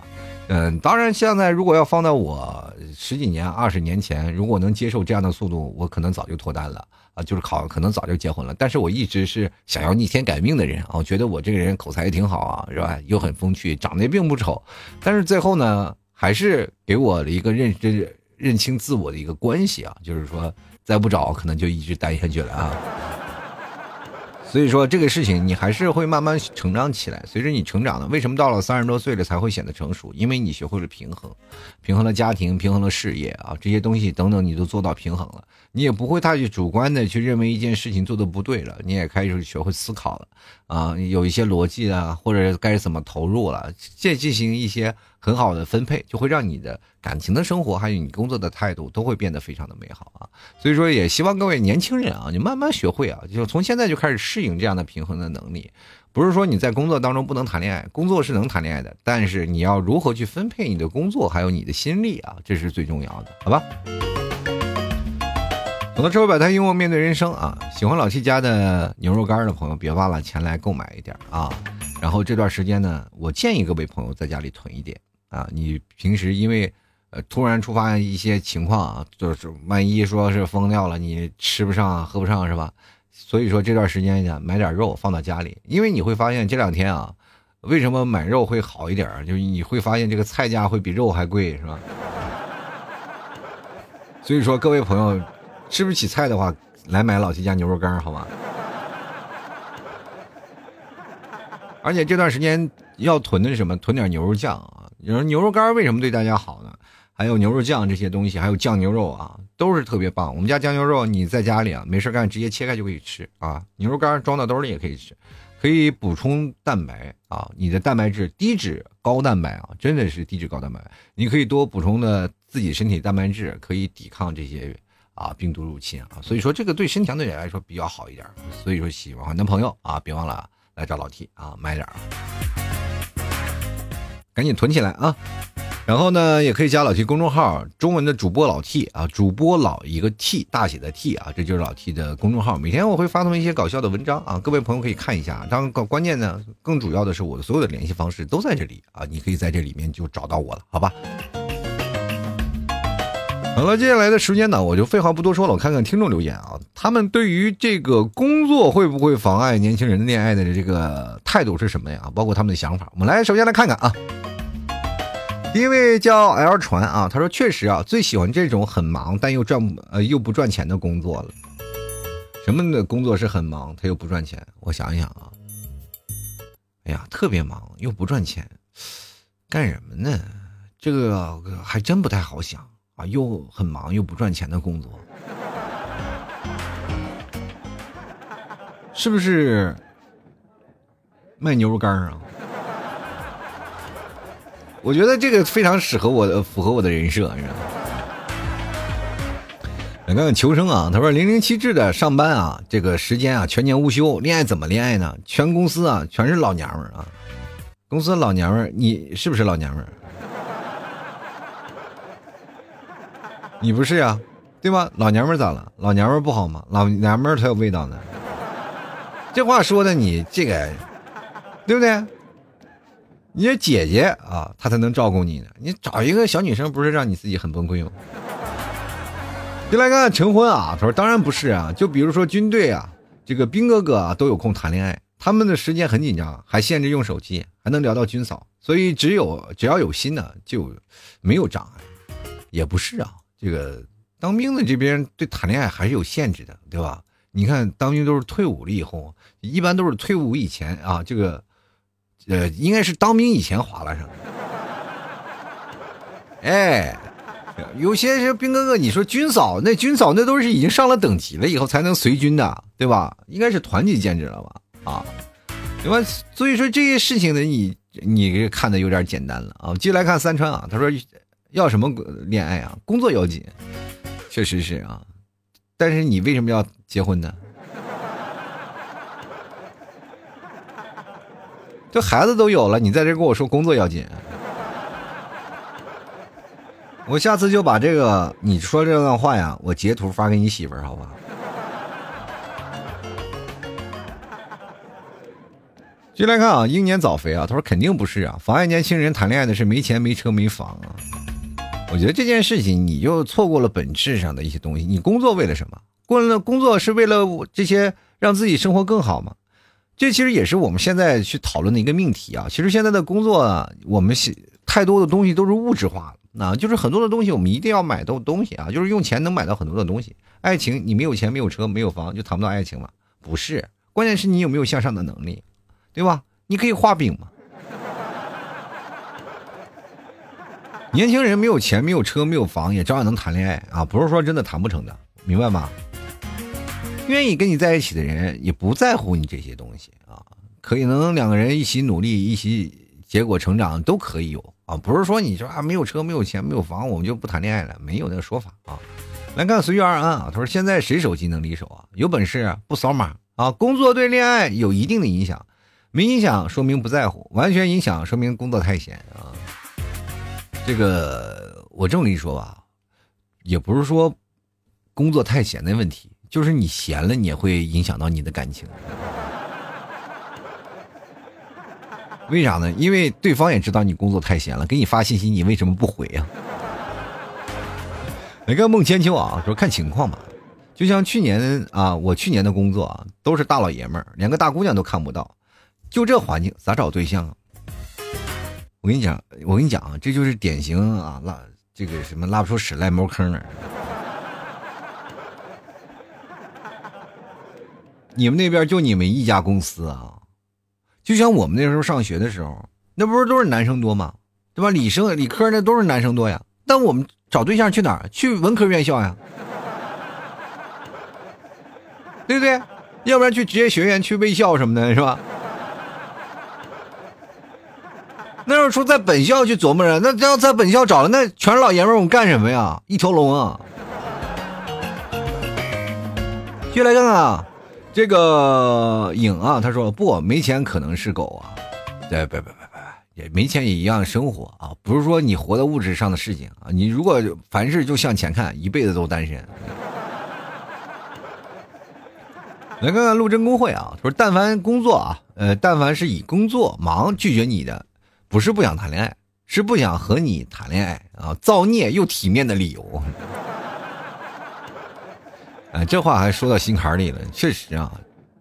嗯，当然现在如果要放到我十几年、二十年前，如果能接受这样的速度，我可能早就脱单了啊，就是考可能早就结婚了。但是我一直是想要逆天改命的人啊，我觉得我这个人口才也挺好啊，是吧？又很风趣，长得也并不丑，但是最后呢，还是给我了一个认知。认清自我的一个关系啊，就是说再不找，可能就一直单下去了啊。所以说这个事情你还是会慢慢成长起来。随着你成长的，为什么到了三十多岁了才会显得成熟？因为你学会了平衡，平衡了家庭，平衡了事业啊，这些东西等等你都做到平衡了，你也不会太去主观的去认为一件事情做的不对了，你也开始学会思考了啊，有一些逻辑啊，或者该怎么投入了，再进行一些。很好的分配，就会让你的感情的生活，还有你工作的态度，都会变得非常的美好啊！所以说，也希望各位年轻人啊，你慢慢学会啊，就从现在就开始适应这样的平衡的能力。不是说你在工作当中不能谈恋爱，工作是能谈恋爱的，但是你要如何去分配你的工作，还有你的心力啊，这是最重要的，好吧？很多智慧摆摊，幽默面对人生啊！喜欢老七家的牛肉干的朋友，别忘了前来购买一点啊！然后这段时间呢，我建议各位朋友在家里囤一点。啊，你平时因为，呃，突然触发一些情况啊，就是万一说是疯掉了，你吃不上、喝不上是吧？所以说这段时间呢，买点肉放到家里，因为你会发现这两天啊，为什么买肉会好一点？就是你会发现这个菜价会比肉还贵，是吧？所以说各位朋友，吃不起菜的话，来买老七家牛肉干，好吗？而且这段时间要囤的是什么？囤点牛肉酱啊。你说牛肉干为什么对大家好呢？还有牛肉酱这些东西，还有酱牛肉啊，都是特别棒。我们家酱牛肉，你在家里啊没事干，直接切开就可以吃啊。牛肉干装到兜里也可以吃，可以补充蛋白啊。你的蛋白质低脂高蛋白啊，真的是低脂高蛋白。你可以多补充的自己身体蛋白质，可以抵抗这些啊病毒入侵啊。所以说这个对身强的人来说比较好一点。所以说喜欢的朋友啊，别忘了来找老 T 啊买点儿。赶紧囤起来啊！然后呢，也可以加老 T 公众号，中文的主播老 T 啊，主播老一个 T 大写的 T 啊，这就是老 T 的公众号。每天我会发送一些搞笑的文章啊，各位朋友可以看一下。当关关键呢，更主要的是我的所有的联系方式都在这里啊，你可以在这里面就找到我了，好吧？好了，接下来的时间呢，我就废话不多说了，我看看听众留言啊，他们对于这个工作会不会妨碍年轻人恋爱的这个态度是什么呀？包括他们的想法，我们来首先来看看啊。第一位叫 L 船啊，他说确实啊，最喜欢这种很忙但又赚呃又不赚钱的工作了。什么的工作是很忙，他又不赚钱？我想一想啊，哎呀，特别忙又不赚钱，干什么呢？这个还真不太好想啊，又很忙又不赚钱的工作，是不是卖牛肉干啊？我觉得这个非常适合我的，符合我的人设，你知道吗？来看看求生啊，他说零零七制的上班啊，这个时间啊全年无休，恋爱怎么恋爱呢？全公司啊全是老娘们啊，公司老娘们，你是不是老娘们？你不是呀，对吧？老娘们咋了？老娘们不好吗？老娘们才有味道呢。这话说的你这个，对不对？你这姐姐啊，她才能照顾你呢。你找一个小女生，不是让你自己很崩溃吗？就来看看成婚啊，他说当然不是啊。就比如说军队啊，这个兵哥哥啊都有空谈恋爱，他们的时间很紧张，还限制用手机，还能聊到军嫂，所以只有只要有心呢，就没有障碍。也不是啊，这个当兵的这边对谈恋爱还是有限制的，对吧？你看当兵都是退伍了以后，一般都是退伍以前啊，这个呃应该是当兵以前划拉上的。哎。有些是兵哥哥，你说军嫂那军嫂那都是已经上了等级了以后才能随军的，对吧？应该是团级兼职了吧？啊，对吧？所以说这些事情呢，你你看的有点简单了啊。接来看三川啊，他说要什么恋爱啊？工作要紧，确实是啊。但是你为什么要结婚呢？这孩子都有了，你在这跟我说工作要紧？我下次就把这个你说这段话呀，我截图发给你媳妇儿，好吧？继续来看啊，英年早肥啊，他说肯定不是啊，妨碍年轻人谈恋爱的是没钱、没车、没房啊。我觉得这件事情你就错过了本质上的一些东西。你工作为了什么？过了工作是为了这些让自己生活更好吗？这其实也是我们现在去讨论的一个命题啊。其实现在的工作，我们太多的东西都是物质化了。那就是很多的东西，我们一定要买到东西啊，就是用钱能买到很多的东西。爱情，你没有钱、没有车、没有房，就谈不到爱情吗？不是，关键是你有没有向上的能力，对吧？你可以画饼嘛。年轻人没有钱、没有车、没有房，也照样能谈恋爱啊，不是说真的谈不成的，明白吗？愿意跟你在一起的人，也不在乎你这些东西啊，可以能两个人一起努力，一起结果成长，都可以有。啊，不是说你说啊没有车没有钱没有房我们就不谈恋爱了，没有那个说法啊。来看随遇而安啊，他说现在谁手机能离手啊？有本事不扫码啊？工作对恋爱有一定的影响，没影响说明不在乎，完全影响说明工作太闲啊。这个我这么跟你说吧，也不是说工作太闲的问题，就是你闲了你也会影响到你的感情。为啥呢？因为对方也知道你工作太闲了，给你发信息你为什么不回呀？来个孟千秋啊，说看情况吧。就像去年啊，我去年的工作啊，都是大老爷们儿，连个大姑娘都看不到，就这环境咋找对象啊？我跟你讲，我跟你讲啊，这就是典型啊拉这个什么拉不出屎赖茅坑的。你们那边就你们一家公司啊？就像我们那时候上学的时候，那不是都是男生多吗？对吧？理生、理科那都是男生多呀。但我们找对象去哪儿？去文科院校呀，对不对？要不然去职业学院、去卫校什么的，是吧？那要说在本校去琢磨着，那要在本校找了，那全是老爷们儿，我们干什么呀？一条龙啊！进来看看啊。这个影啊，他说不没钱可能是狗啊，对，别别别别，也没钱也一样生活啊，不是说你活在物质上的事情啊，你如果凡事就向前看，一辈子都单身。来看看陆贞工会啊，他说但凡工作啊，呃，但凡是以工作忙拒绝你的，不是不想谈恋爱，是不想和你谈恋爱啊，造孽又体面的理由。哎，这话还说到心坎里了。确实啊，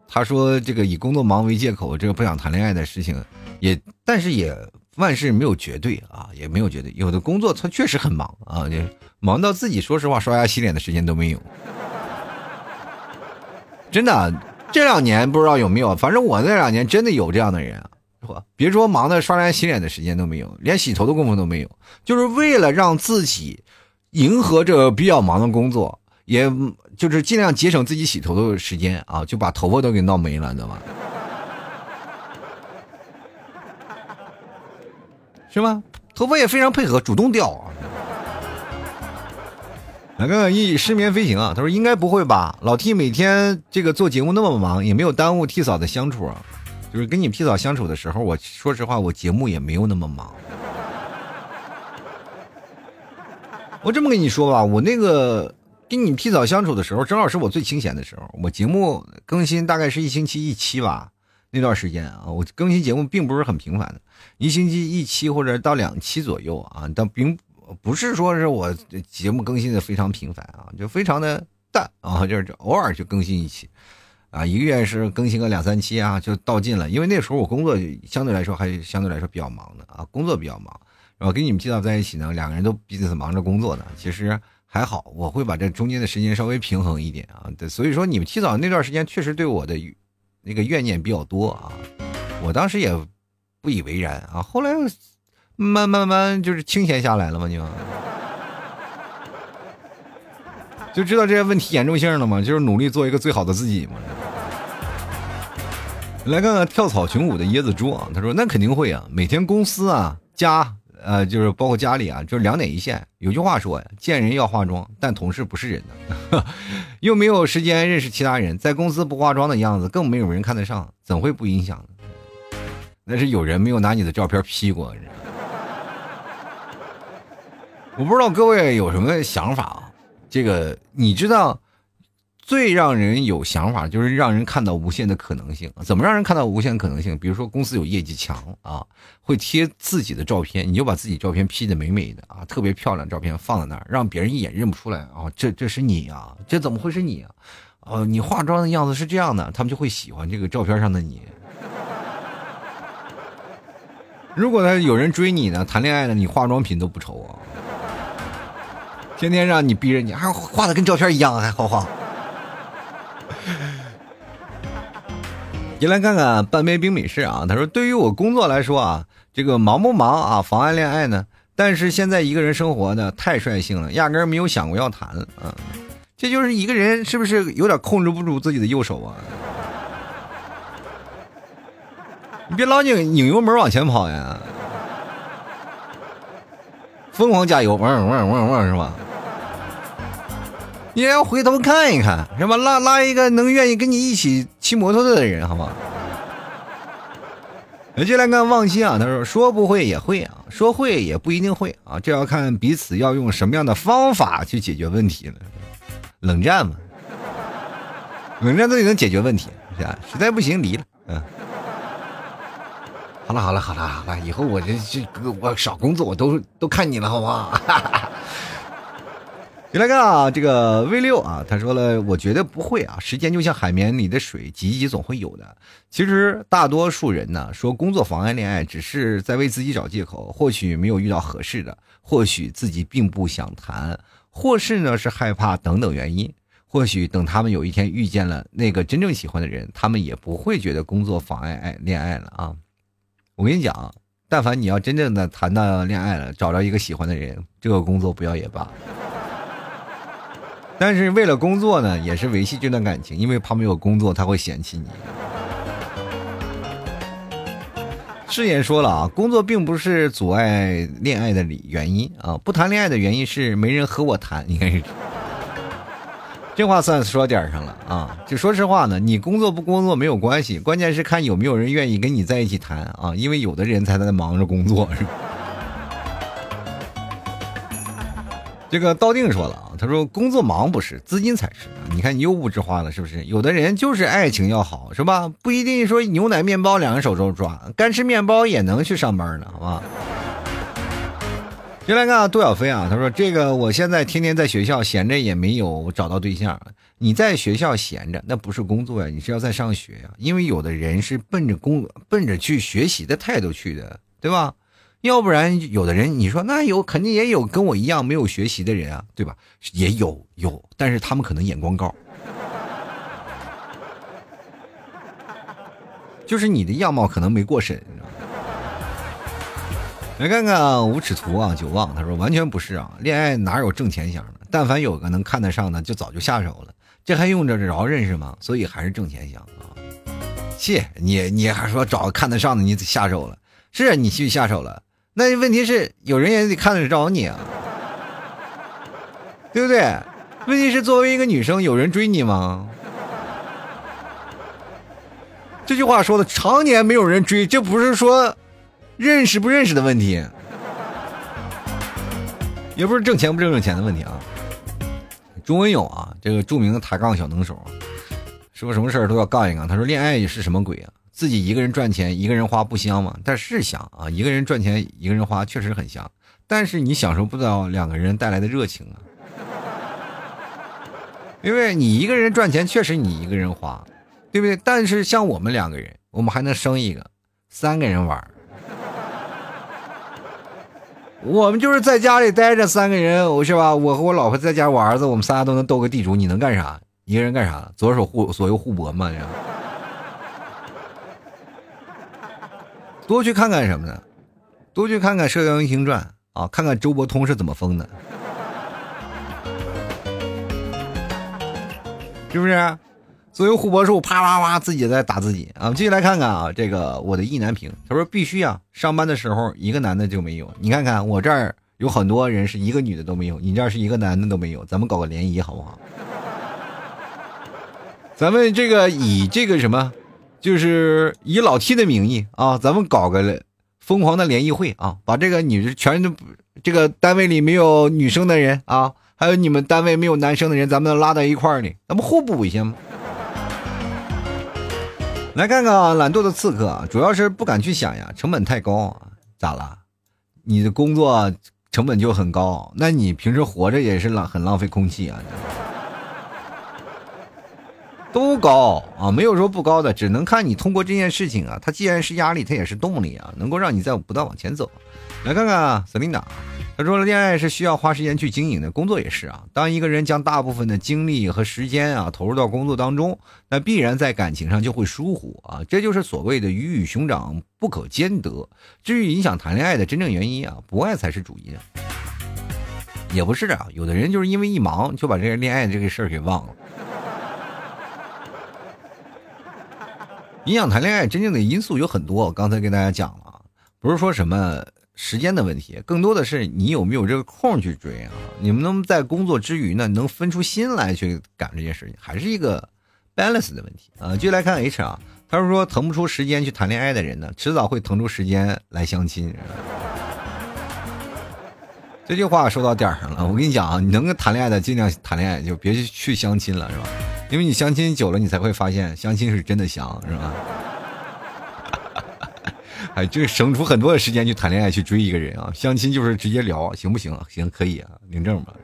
他说这个以工作忙为借口，这个不想谈恋爱的事情，也但是也万事没有绝对啊，也没有绝对。有的工作他确实很忙啊，就忙到自己说实话刷牙洗脸的时间都没有。真的，这两年不知道有没有，反正我那两年真的有这样的人，别说忙的刷牙洗脸的时间都没有，连洗头的功夫都没有，就是为了让自己。迎合着比较忙的工作，也就是尽量节省自己洗头的时间啊，就把头发都给闹没了，你知道吗？是吗？头发也非常配合，主动掉啊。来看看一失眠飞行啊，他说应该不会吧？老 T 每天这个做节目那么忙，也没有耽误 T 嫂的相处啊。就是跟你 T 嫂相处的时候，我说实话，我节目也没有那么忙。我这么跟你说吧，我那个跟你 T 嫂相处的时候，正好是我最清闲的时候。我节目更新大概是一星期一期吧，那段时间啊，我更新节目并不是很频繁的，一星期一期或者到两期左右啊，但并。不是说是我节目更新的非常频繁啊，就非常的淡啊，就是偶尔就更新一期，啊，一个月是更新个两三期啊，就到尽了。因为那时候我工作相对来说还相对来说比较忙的啊，工作比较忙，然后跟你们 P 到在一起呢，两个人都彼此忙着工作呢，其实还好，我会把这中间的时间稍微平衡一点啊。对，所以说你们提早那段时间确实对我的那个怨念比较多啊，我当时也不以为然啊，后来。慢慢慢就是清闲下来了嘛？就就知道这些问题严重性了嘛？就是努力做一个最好的自己嘛。来看看跳草裙舞的椰子猪啊，他说那肯定会啊，每天公司啊家呃就是包括家里啊，就是两点一线。有句话说呀，见人要化妆，但同事不是人呢，又没有时间认识其他人，在公司不化妆的样子，更没有人看得上，怎会不影响呢？那是有人没有拿你的照片 P 过。我不知道各位有什么想法啊？这个你知道，最让人有想法就是让人看到无限的可能性。怎么让人看到无限可能性？比如说公司有业绩强啊，会贴自己的照片，你就把自己照片 P 的美美的啊，特别漂亮照片放在那儿，让别人一眼认不出来啊，这这是你啊，这怎么会是你啊？哦，你化妆的样子是这样的，他们就会喜欢这个照片上的你。如果呢有人追你呢，谈恋爱呢，你化妆品都不愁啊。天天让你逼着你，还画的跟照片一样，还好画。你来看看半杯冰美式啊，他说：“对于我工作来说啊，这个忙不忙啊，妨碍恋爱呢？但是现在一个人生活呢，太率性了，压根没有想过要谈啊。这就是一个人是不是有点控制不住自己的右手啊？你别老拧拧油门往前跑呀，疯狂加油，嗡嗡嗡嗡，是吧？”你要回头看一看，是吧？拉拉一个能愿意跟你一起骑摩托的人，好吗？接下来看忘心啊，他说说不会也会啊，说会也不一定会啊，这要看彼此要用什么样的方法去解决问题了。冷战嘛，冷战都能解决问题，是吧？实在不行离了，嗯。好了好了好了好了，以后我这这我少工作，我都都看你了，好不好？你来看啊，这个 V 六啊，他说了，我觉得不会啊。时间就像海绵里的水，挤一挤总会有的。其实大多数人呢，说工作妨碍恋爱，只是在为自己找借口。或许没有遇到合适的，或许自己并不想谈，或是呢是害怕等等原因。或许等他们有一天遇见了那个真正喜欢的人，他们也不会觉得工作妨碍爱恋爱了啊。我跟你讲，但凡你要真正的谈到恋爱了，找到一个喜欢的人，这个工作不要也罢。但是为了工作呢，也是维系这段感情，因为怕没有工作他会嫌弃你。誓言说了啊，工作并不是阻碍恋爱的理原因啊，不谈恋爱的原因是没人和我谈，应该是。这话算说点上了啊，就说实话呢，你工作不工作没有关系，关键是看有没有人愿意跟你在一起谈啊，因为有的人才在忙着工作是？这个道定说了啊，他说工作忙不是，资金才是。你看你又物质化了，是不是？有的人就是爱情要好，是吧？不一定说牛奶面包两个手都抓，干吃面包也能去上班呢，好吧？先来看杜小飞啊，他说这个我现在天天在学校闲着，也没有找到对象。你在学校闲着，那不是工作呀，你是要在上学呀。因为有的人是奔着工、奔着去学习的态度去的，对吧？要不然，有的人你说那有肯定也有跟我一样没有学习的人啊，对吧？也有有，但是他们可能眼光高，就是你的样貌可能没过审。来看看无耻图啊，九望他说完全不是啊，恋爱哪有挣钱想的？但凡有个能看得上的，就早就下手了，这还用着着认识吗？所以还是挣钱想啊。切，你你还说找个看得上的你下手了？是你去下手了，那问题是有人也得看得着你啊，对不对？问题是作为一个女生，有人追你吗？这句话说的，常年没有人追，这不是说。认识不认识的问题，也不是挣钱不挣钱的问题啊。钟文勇啊，这个著名的抬杠小能手，说什么事儿都要杠一杠。他说：“恋爱是什么鬼啊？自己一个人赚钱，一个人花不香吗？但是香啊，一个人赚钱，一个人花确实很香。但是你享受不到两个人带来的热情啊，因为你一个人赚钱，确实你一个人花，对不对？但是像我们两个人，我们还能生一个，三个人玩。”我们就是在家里待着，三个人，我是吧？我和我老婆在家，我儿子，我们仨都能斗个地主。你能干啥？一个人干啥？左手互左右互搏嘛？多去看看什么呢？多去看看《射雕英雄传》啊，看看周伯通是怎么封的，是不是？左右互搏术，啪啪啪，自己在打自己啊！继续来看看啊，这个我的意难平，他说必须啊，上班的时候一个男的就没有。你看看我这儿有很多人是一个女的都没有，你这儿是一个男的都没有，咱们搞个联谊好不好？咱们这个以这个什么，就是以老 T 的名义啊，咱们搞个疯狂的联谊会啊，把这个女全都这个单位里没有女生的人啊，还有你们单位没有男生的人，咱们拉到一块儿呢，咱们互补一下吗？来看看啊懒惰的刺客，主要是不敢去想呀，成本太高。咋了？你的工作成本就很高，那你平时活着也是浪很浪费空气啊。都高啊，没有说不高的，只能看你通过这件事情啊，它既然是压力，它也是动力啊，能够让你在不断往前走。来看看瑟琳娜。他说了，恋爱是需要花时间去经营的，工作也是啊。当一个人将大部分的精力和时间啊投入到工作当中，那必然在感情上就会疏忽啊。这就是所谓的鱼与熊掌不可兼得。至于影响谈恋爱的真正原因啊，不爱才是主因。也不是啊，有的人就是因为一忙就把这个恋爱这个事儿给忘了。影响谈恋爱真正的因素有很多，我刚才跟大家讲了，不是说什么。时间的问题，更多的是你有没有这个空去追啊？你们能在工作之余呢，能分出心来去干这件事情，还是一个 balance 的问题啊？继续来看 H 啊，他是说腾不出时间去谈恋爱的人呢，迟早会腾出时间来相亲。这句话说到点儿上了，我跟你讲啊，你能谈恋爱的尽量谈恋爱，就别去去相亲了，是吧？因为你相亲久了，你才会发现相亲是真的香，是吧？哎，这省出很多的时间去谈恋爱，去追一个人啊！相亲就是直接聊，行不行？行，可以啊，领证吧。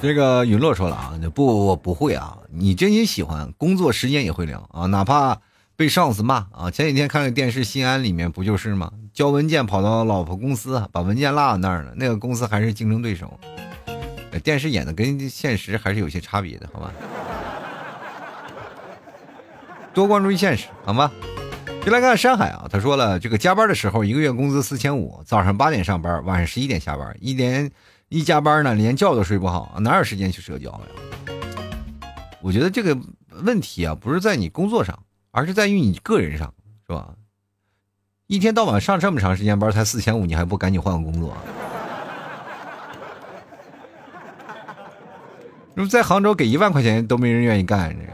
这个陨落说了啊，不，我不会啊。你真心喜欢，工作时间也会聊啊，哪怕被上司骂啊。前几天看了电视，新安里面不就是吗？交文件跑到老婆公司，把文件落那儿了，那个公司还是竞争对手。电视演的跟现实还是有些差别的，好吧？多关注现实，好吗？就来看山海啊，他说了，这个加班的时候，一个月工资四千五，早上八点上班，晚上十一点下班，一连一加班呢，连觉都睡不好，哪有时间去社交呀？我觉得这个问题啊，不是在你工作上，而是在于你个人上，是吧？一天到晚上这么长时间班，才四千五，你还不赶紧换个工作？那么在杭州给一万块钱都没人愿意干这个。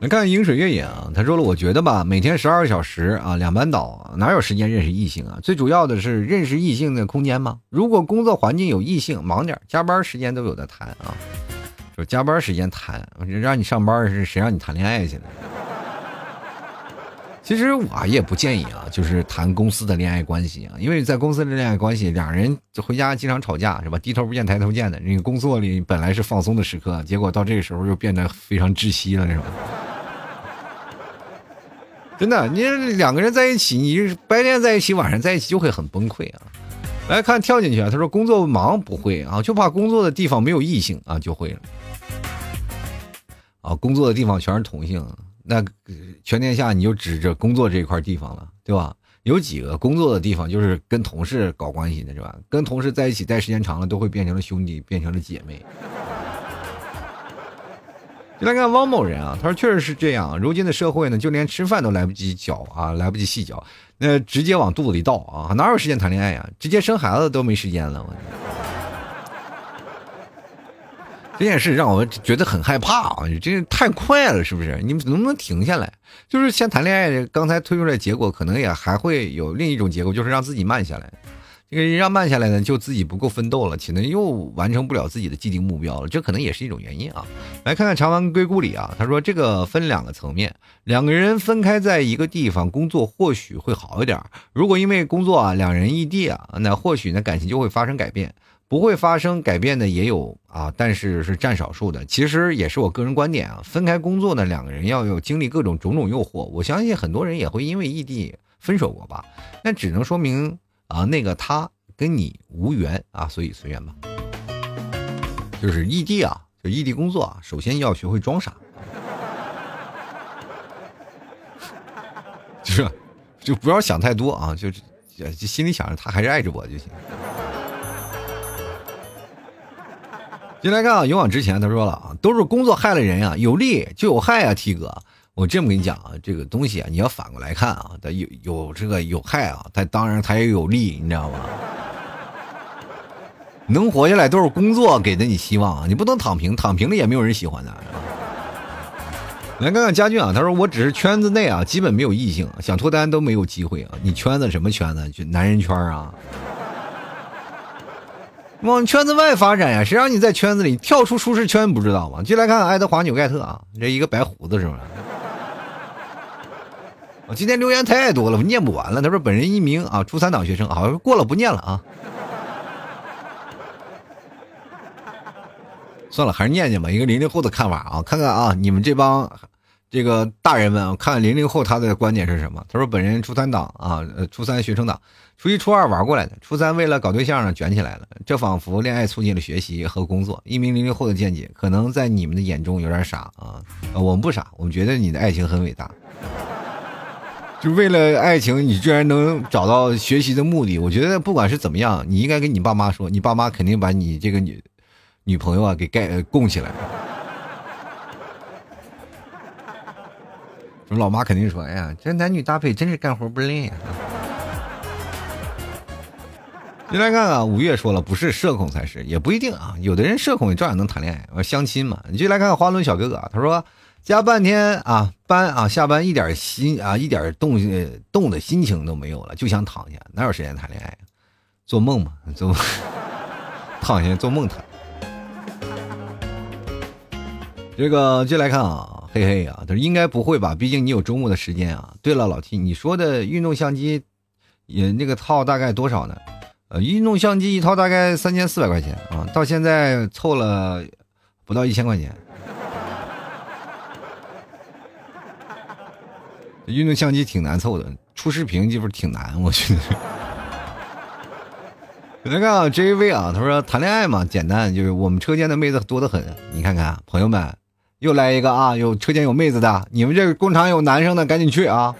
来看饮水月影，他说了，我觉得吧，每天十二个小时啊，两班倒，哪有时间认识异性啊？最主要的是认识异性的空间吗？如果工作环境有异性，忙点，加班时间都有的谈啊。说加班时间谈，让你上班是谁让你谈恋爱去了？其实我也不建议啊，就是谈公司的恋爱关系啊，因为在公司的恋爱关系，两人回家经常吵架是吧？低头不见抬头见的，那个工作里本来是放松的时刻，结果到这个时候又变得非常窒息了，是吧？真的，你两个人在一起，你白天在一起，晚上在一起就会很崩溃啊！来看跳进去啊，他说工作忙不会啊，就怕工作的地方没有异性啊，就会了。啊，工作的地方全是同性，那全天下你就指着工作这块地方了，对吧？有几个工作的地方就是跟同事搞关系的，是吧？跟同事在一起待时间长了，都会变成了兄弟，变成了姐妹。就来看汪某人啊，他说确实是这样。如今的社会呢，就连吃饭都来不及嚼啊，来不及细嚼，那直接往肚子里倒啊，哪有时间谈恋爱呀？直接生孩子都没时间了，我。这件事让我觉得很害怕啊！你这太快了，是不是？你们能不能停下来？就是先谈恋爱，刚才推出来结果，可能也还会有另一种结果，就是让自己慢下来。这个让慢下来呢，就自己不够奋斗了，可能又完成不了自己的既定目标了，这可能也是一种原因啊。来看看长安归故里啊，他说这个分两个层面，两个人分开在一个地方工作，或许会好一点。如果因为工作啊，两人异地啊，那或许呢感情就会发生改变。不会发生改变的也有啊，但是是占少数的。其实也是我个人观点啊。分开工作的两个人要有经历各种种种诱惑，我相信很多人也会因为异地分手过吧。那只能说明啊，那个他跟你无缘啊，所以随缘吧。就是异地啊，就异地工作啊，首先要学会装傻，就是就不要想太多啊，就就心里想着他还是爱着我就行。进来看啊，勇往直前。他说了啊，都是工作害了人呀，有利就有害啊，T 哥，我这么跟你讲啊，这个东西啊，你要反过来看啊，它有有这个有害啊，它当然它也有利，你知道吗？能活下来都是工作给的你希望啊，你不能躺平，躺平了也没有人喜欢的。来看看家俊啊，他说我只是圈子内啊，基本没有异性，想脱单都没有机会啊。你圈子什么圈子？就男人圈啊。往圈子外发展呀，谁让你在圈子里跳出舒适圈，不知道吗？进来看看爱德华纽盖特啊，这一个白胡子是吧？我今天留言太多了，我念不完了。他说本人一名啊初三党学生，好像过了不念了啊。算了，还是念念吧。一个零零后的看法啊，看看啊，你们这帮这个大人们啊，看看零零后他的观点是什么？他说本人初三党啊，初三学生党。初一、初二玩过来的，初三为了搞对象呢，卷起来了。这仿佛恋爱促进了学习和工作。一名零零后的见解，可能在你们的眼中有点傻啊，我们不傻，我们觉得你的爱情很伟大。就为了爱情，你居然能找到学习的目的，我觉得不管是怎么样，你应该跟你爸妈说，你爸妈肯定把你这个女女朋友啊给盖供起来。我 老妈肯定说，哎呀，这男女搭配真是干活不累啊。你来看看，五月说了，不是社恐才是，也不一定啊。有的人社恐也照样能谈恋爱，相亲嘛。你就来看看花轮小哥哥，他说加半天啊班啊，下班一点心啊，一点动动的心情都没有了，就想躺下，哪有时间谈恋爱？做梦嘛，做躺下做梦谈。这个就来看啊，嘿嘿啊，他说应该不会吧？毕竟你有周末的时间啊。对了，老 T，你说的运动相机也那个套大概多少呢？呃，运动相机一套大概三千四百块钱啊，到现在凑了不到一千块钱。运动相机挺难凑的，出视频就是挺难，我觉得。来看 JV 啊，他说谈恋爱嘛，简单，就是我们车间的妹子多得很。你看看，朋友们，又来一个啊，有车间有妹子的，你们这个工厂有男生的，赶紧去啊。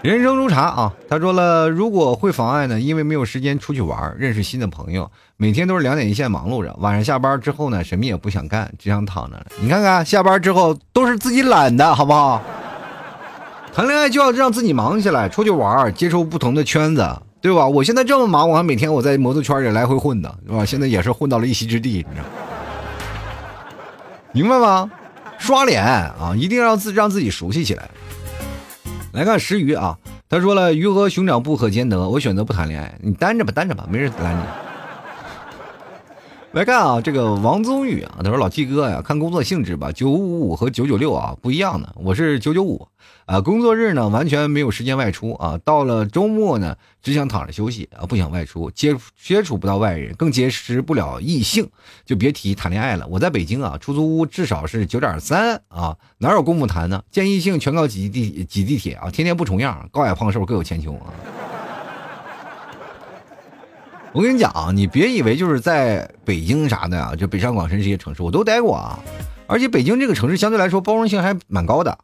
人生如茶啊，他说了，如果会妨碍呢？因为没有时间出去玩，认识新的朋友，每天都是两点一线忙碌着。晚上下班之后呢，什么也不想干，只想躺着。你看看，下班之后都是自己懒的，好不好？谈恋爱就要让自己忙起来，出去玩，接触不同的圈子，对吧？我现在这么忙，我还每天我在摩托圈里来回混呢，是吧？现在也是混到了一席之地，你知道？明白吗？刷脸啊，一定要自让自己熟悉起来。来看石鱼啊，他说了，鱼和熊掌不可兼得，我选择不谈恋爱，你单着吧，单着吧，没人拦你。来看啊，这个王宗宇啊，他说老 T 哥呀，看工作性质吧，九五五和九九六啊不一样的，我是九九五啊，工作日呢完全没有时间外出啊，到了周末呢只想躺着休息啊，不想外出，接接触不到外人，更结识不了异性，就别提谈恋爱了。我在北京啊，出租屋至少是九点三啊，哪有功夫谈呢？见异性全靠挤地挤地铁啊，天天不重样，高矮胖瘦各有千秋啊。我跟你讲啊，你别以为就是在北京啥的啊，就北上广深这些城市我都待过啊，而且北京这个城市相对来说包容性还蛮高的。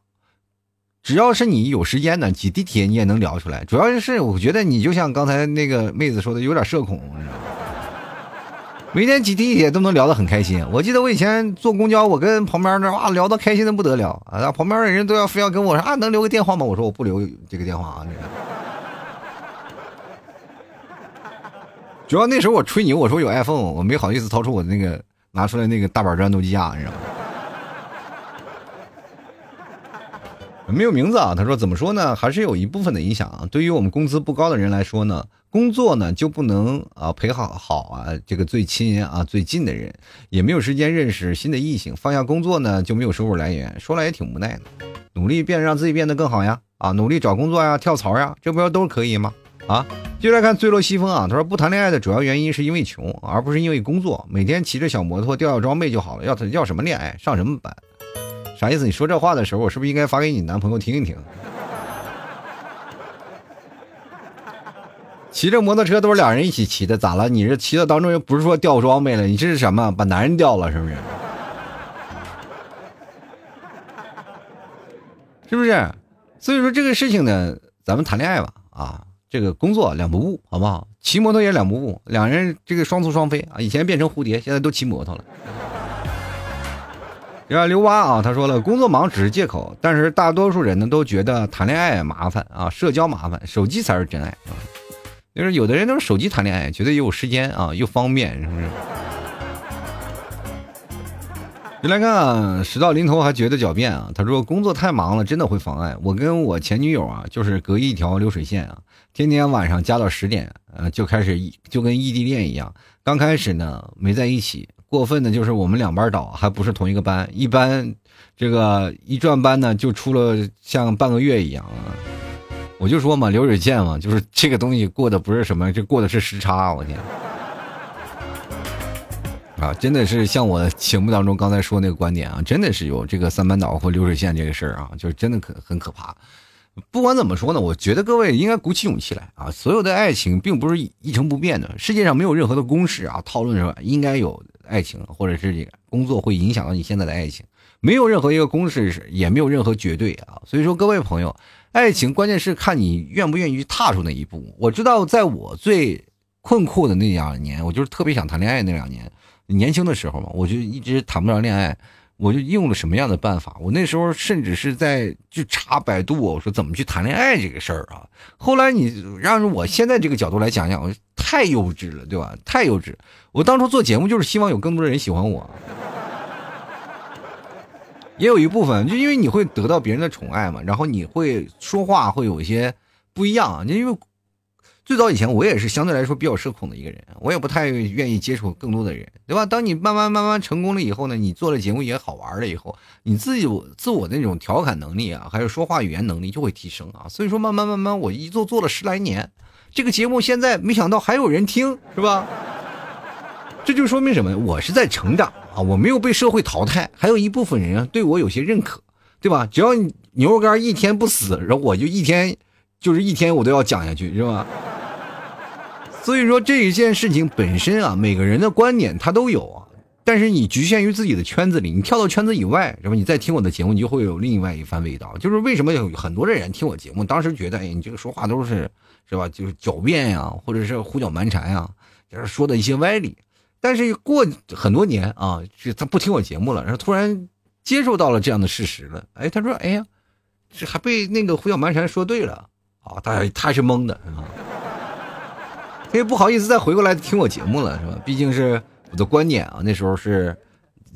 只要是你有时间呢，挤地铁你也能聊出来。主要是我觉得你就像刚才那个妹子说的，有点社恐，你知道吗？每天挤地铁都能聊得很开心。我记得我以前坐公交，我跟旁边那哇聊得开心的不得了啊，旁边的人都要非要跟我说啊，能留个电话吗？我说我不留这个电话啊。主要那时候我吹牛，我说有 iPhone，我没好意思掏出我那个拿出来那个大板砖诺基亚，你知道吗？没有名字啊，他说怎么说呢？还是有一部分的影响啊。对于我们工资不高的人来说呢，工作呢就不能啊陪好好啊这个最亲啊最近的人，也没有时间认识新的异性。放下工作呢就没有收入来源，说来也挺无奈的。努力变让自己变得更好呀啊，努力找工作呀，跳槽呀，这不都是可以吗？啊，接着看坠落西风啊，他说不谈恋爱的主要原因是因为穷，而不是因为工作。每天骑着小摩托吊吊装备就好了，要他要什么恋爱，上什么班？啥意思？你说这话的时候，我是不是应该发给你男朋友听一听？骑着摩托车都是俩人一起骑的，咋了？你这骑的当中又不是说掉装备了，你这是什么？把男人掉了是不是？是不是？所以说这个事情呢，咱们谈恋爱吧，啊，这个工作两不误，好不好？骑摩托也两不误，两人这个双宿双飞啊！以前变成蝴蝶，现在都骑摩托了。后刘蛙啊，他说了，工作忙只是借口，但是大多数人呢都觉得谈恋爱麻烦啊，社交麻烦，手机才是真爱啊。就是有的人都是手机谈恋爱，觉得又有时间啊，又方便，是不是？你来看，事到临头还觉得狡辩啊。他说工作太忙了，真的会妨碍。我跟我前女友啊，就是隔一条流水线啊，天天晚上加到十点，呃，就开始就跟异地恋一样。刚开始呢没在一起。过分的就是我们两班倒，还不是同一个班。一般这个一转班呢，就出了像半个月一样啊。我就说嘛，流水线嘛，就是这个东西过的不是什么，这过的是时差。我天，啊，真的是像我节目当中刚才说那个观点啊，真的是有这个三班倒或流水线这个事儿啊，就是真的可很可怕。不管怎么说呢，我觉得各位应该鼓起勇气来啊。所有的爱情并不是一成不变的，世界上没有任何的公式啊，套论是吧？应该有。爱情或者是工作会影响到你现在的爱情，没有任何一个公式是，也没有任何绝对啊。所以说，各位朋友，爱情关键是看你愿不愿意去踏出那一步。我知道，在我最困苦的那两年，我就是特别想谈恋爱那两年，年轻的时候嘛，我就一直谈不上恋爱。我就用了什么样的办法？我那时候甚至是在去查百度，我说怎么去谈恋爱这个事儿啊。后来你让着我现在这个角度来讲讲，我太幼稚了，对吧？太幼稚。我当初做节目就是希望有更多的人喜欢我，也有一部分就因为你会得到别人的宠爱嘛，然后你会说话会有一些不一样，因为。最早以前，我也是相对来说比较社恐的一个人，我也不太愿意接触更多的人，对吧？当你慢慢慢慢成功了以后呢，你做了节目也好玩了以后，你自己自我的那种调侃能力啊，还有说话语言能力就会提升啊。所以说，慢慢慢慢，我一做做了十来年，这个节目现在没想到还有人听，是吧？这就说明什么？我是在成长啊，我没有被社会淘汰，还有一部分人啊对我有些认可，对吧？只要牛肉干一天不死，然后我就一天就是一天我都要讲下去，是吧？所以说这一件事情本身啊，每个人的观点他都有啊，但是你局限于自己的圈子里，你跳到圈子以外，是吧？你再听我的节目，你就会有另外一番味道。就是为什么有很多的人听我节目，当时觉得，哎，你这个说话都是，是吧？就是狡辩呀，或者是胡搅蛮缠呀，就是说的一些歪理。但是过很多年啊，就他不听我节目了，然后突然接受到了这样的事实了，哎，他说，哎呀，这还被那个胡搅蛮缠说对了啊，他他是懵的，是吧？也不好意思再回过来听我节目了，是吧？毕竟是我的观点啊，那时候是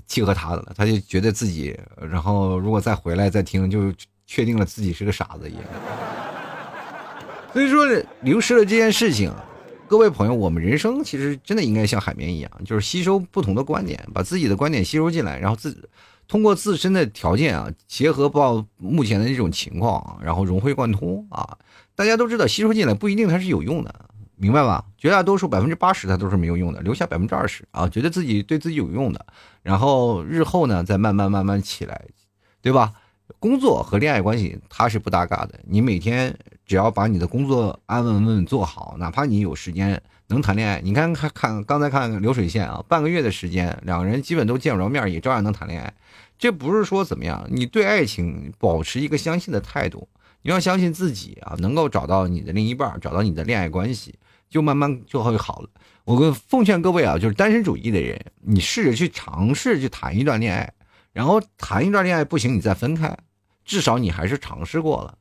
契合他的了，他就觉得自己，然后如果再回来再听，就确定了自己是个傻子一样。所以说，流失了这件事情，各位朋友，我们人生其实真的应该像海绵一样，就是吸收不同的观点，把自己的观点吸收进来，然后自通过自身的条件啊，结合到目前的这种情况，然后融会贯通啊。大家都知道，吸收进来不一定它是有用的。明白吧？绝大多数百分之八十它都是没有用的，留下百分之二十啊，觉得自己对自己有用的，然后日后呢再慢慢慢慢起来，对吧？工作和恋爱关系它是不搭嘎的，你每天只要把你的工作安稳稳稳做好，哪怕你有时间能谈恋爱，你看看看刚才看流水线啊，半个月的时间，两个人基本都见不着面，也照样能谈恋爱。这不是说怎么样，你对爱情保持一个相信的态度，你要相信自己啊，能够找到你的另一半，找到你的恋爱关系，就慢慢就会好了。我奉劝各位啊，就是单身主义的人，你试着去尝试去谈一段恋爱，然后谈一段恋爱不行，你再分开，至少你还是尝试过了。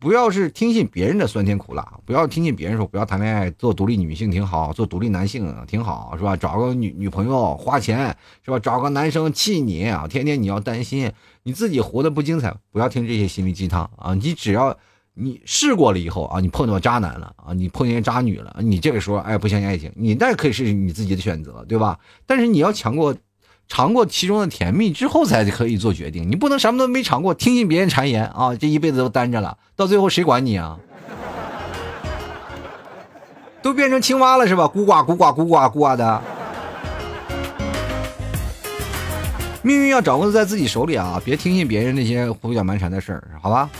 不要是听信别人的酸甜苦辣，不要听信别人说不要谈恋爱，做独立女性挺好，做独立男性挺好，是吧？找个女女朋友花钱，是吧？找个男生气你啊，天天你要担心你自己活得不精彩，不要听这些心灵鸡汤啊！你只要你试过了以后啊，你碰到渣男了啊，你碰见渣女了，你这个时候哎不相信爱情，你那可以是你自己的选择，对吧？但是你要强过。尝过其中的甜蜜之后才可以做决定，你不能什么都没尝过，听信别人谗言啊！这一辈子都单着了，到最后谁管你啊？都变成青蛙了是吧？咕呱咕呱咕呱咕呱的。命运要掌握在自己手里啊！别听信别人那些胡搅蛮缠的事儿，好吧？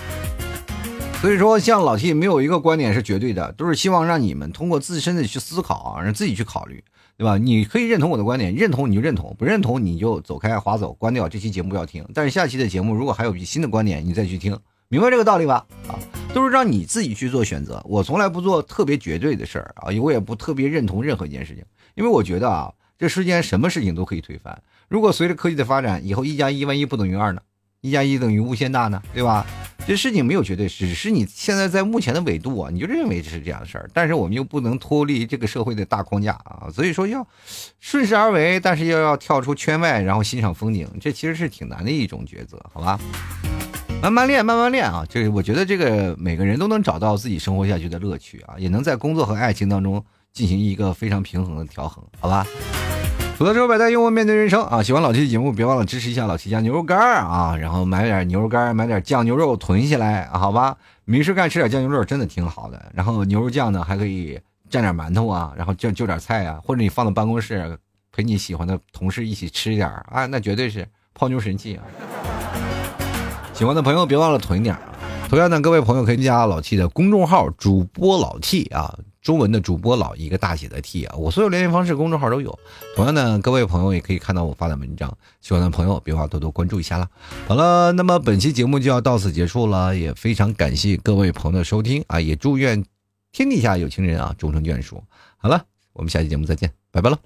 所以说，像老 T 没有一个观点是绝对的，都是希望让你们通过自身的去思考，让自己去考虑。对吧？你可以认同我的观点，认同你就认同，不认同你就走开，划走，关掉这期节目不要听。但是下期的节目如果还有新的观点，你再去听，明白这个道理吧？啊，都是让你自己去做选择。我从来不做特别绝对的事儿啊，我也不特别认同任何一件事情，因为我觉得啊，这世间什么事情都可以推翻。如果随着科技的发展，以后一加一万一不等于二呢？一加一等于无限大呢？对吧？这事情没有绝对，只是你现在在目前的纬度啊，你就认为这是这样的事儿。但是我们又不能脱离这个社会的大框架啊，所以说要顺势而为，但是又要跳出圈外，然后欣赏风景，这其实是挺难的一种抉择，好吧？慢慢练，慢慢练啊！就是我觉得这个每个人都能找到自己生活下去的乐趣啊，也能在工作和爱情当中进行一个非常平衡的调衡，好吧？吐槽之后百态，幽默面对人生啊！喜欢老七的节目，别忘了支持一下老七家牛肉干啊！然后买点牛肉干，买点酱牛肉囤起来，好吧？没事干吃点酱牛肉真的挺好的。然后牛肉酱呢，还可以蘸点馒头啊，然后就就点菜啊，或者你放到办公室陪你喜欢的同事一起吃一点啊，那绝对是泡妞神器啊！喜欢的朋友别忘了囤点啊！同样呢，各位朋友可以加老 T 的公众号主播老 T 啊。中文的主播老一个大写的 T 啊，我所有联系方式公众号都有。同样呢，各位朋友也可以看到我发的文章，喜欢的朋友别忘多多关注一下啦。好了，那么本期节目就要到此结束了，也非常感谢各位朋友的收听啊，也祝愿天底下有情人啊终成眷属。好了，我们下期节目再见，拜拜了。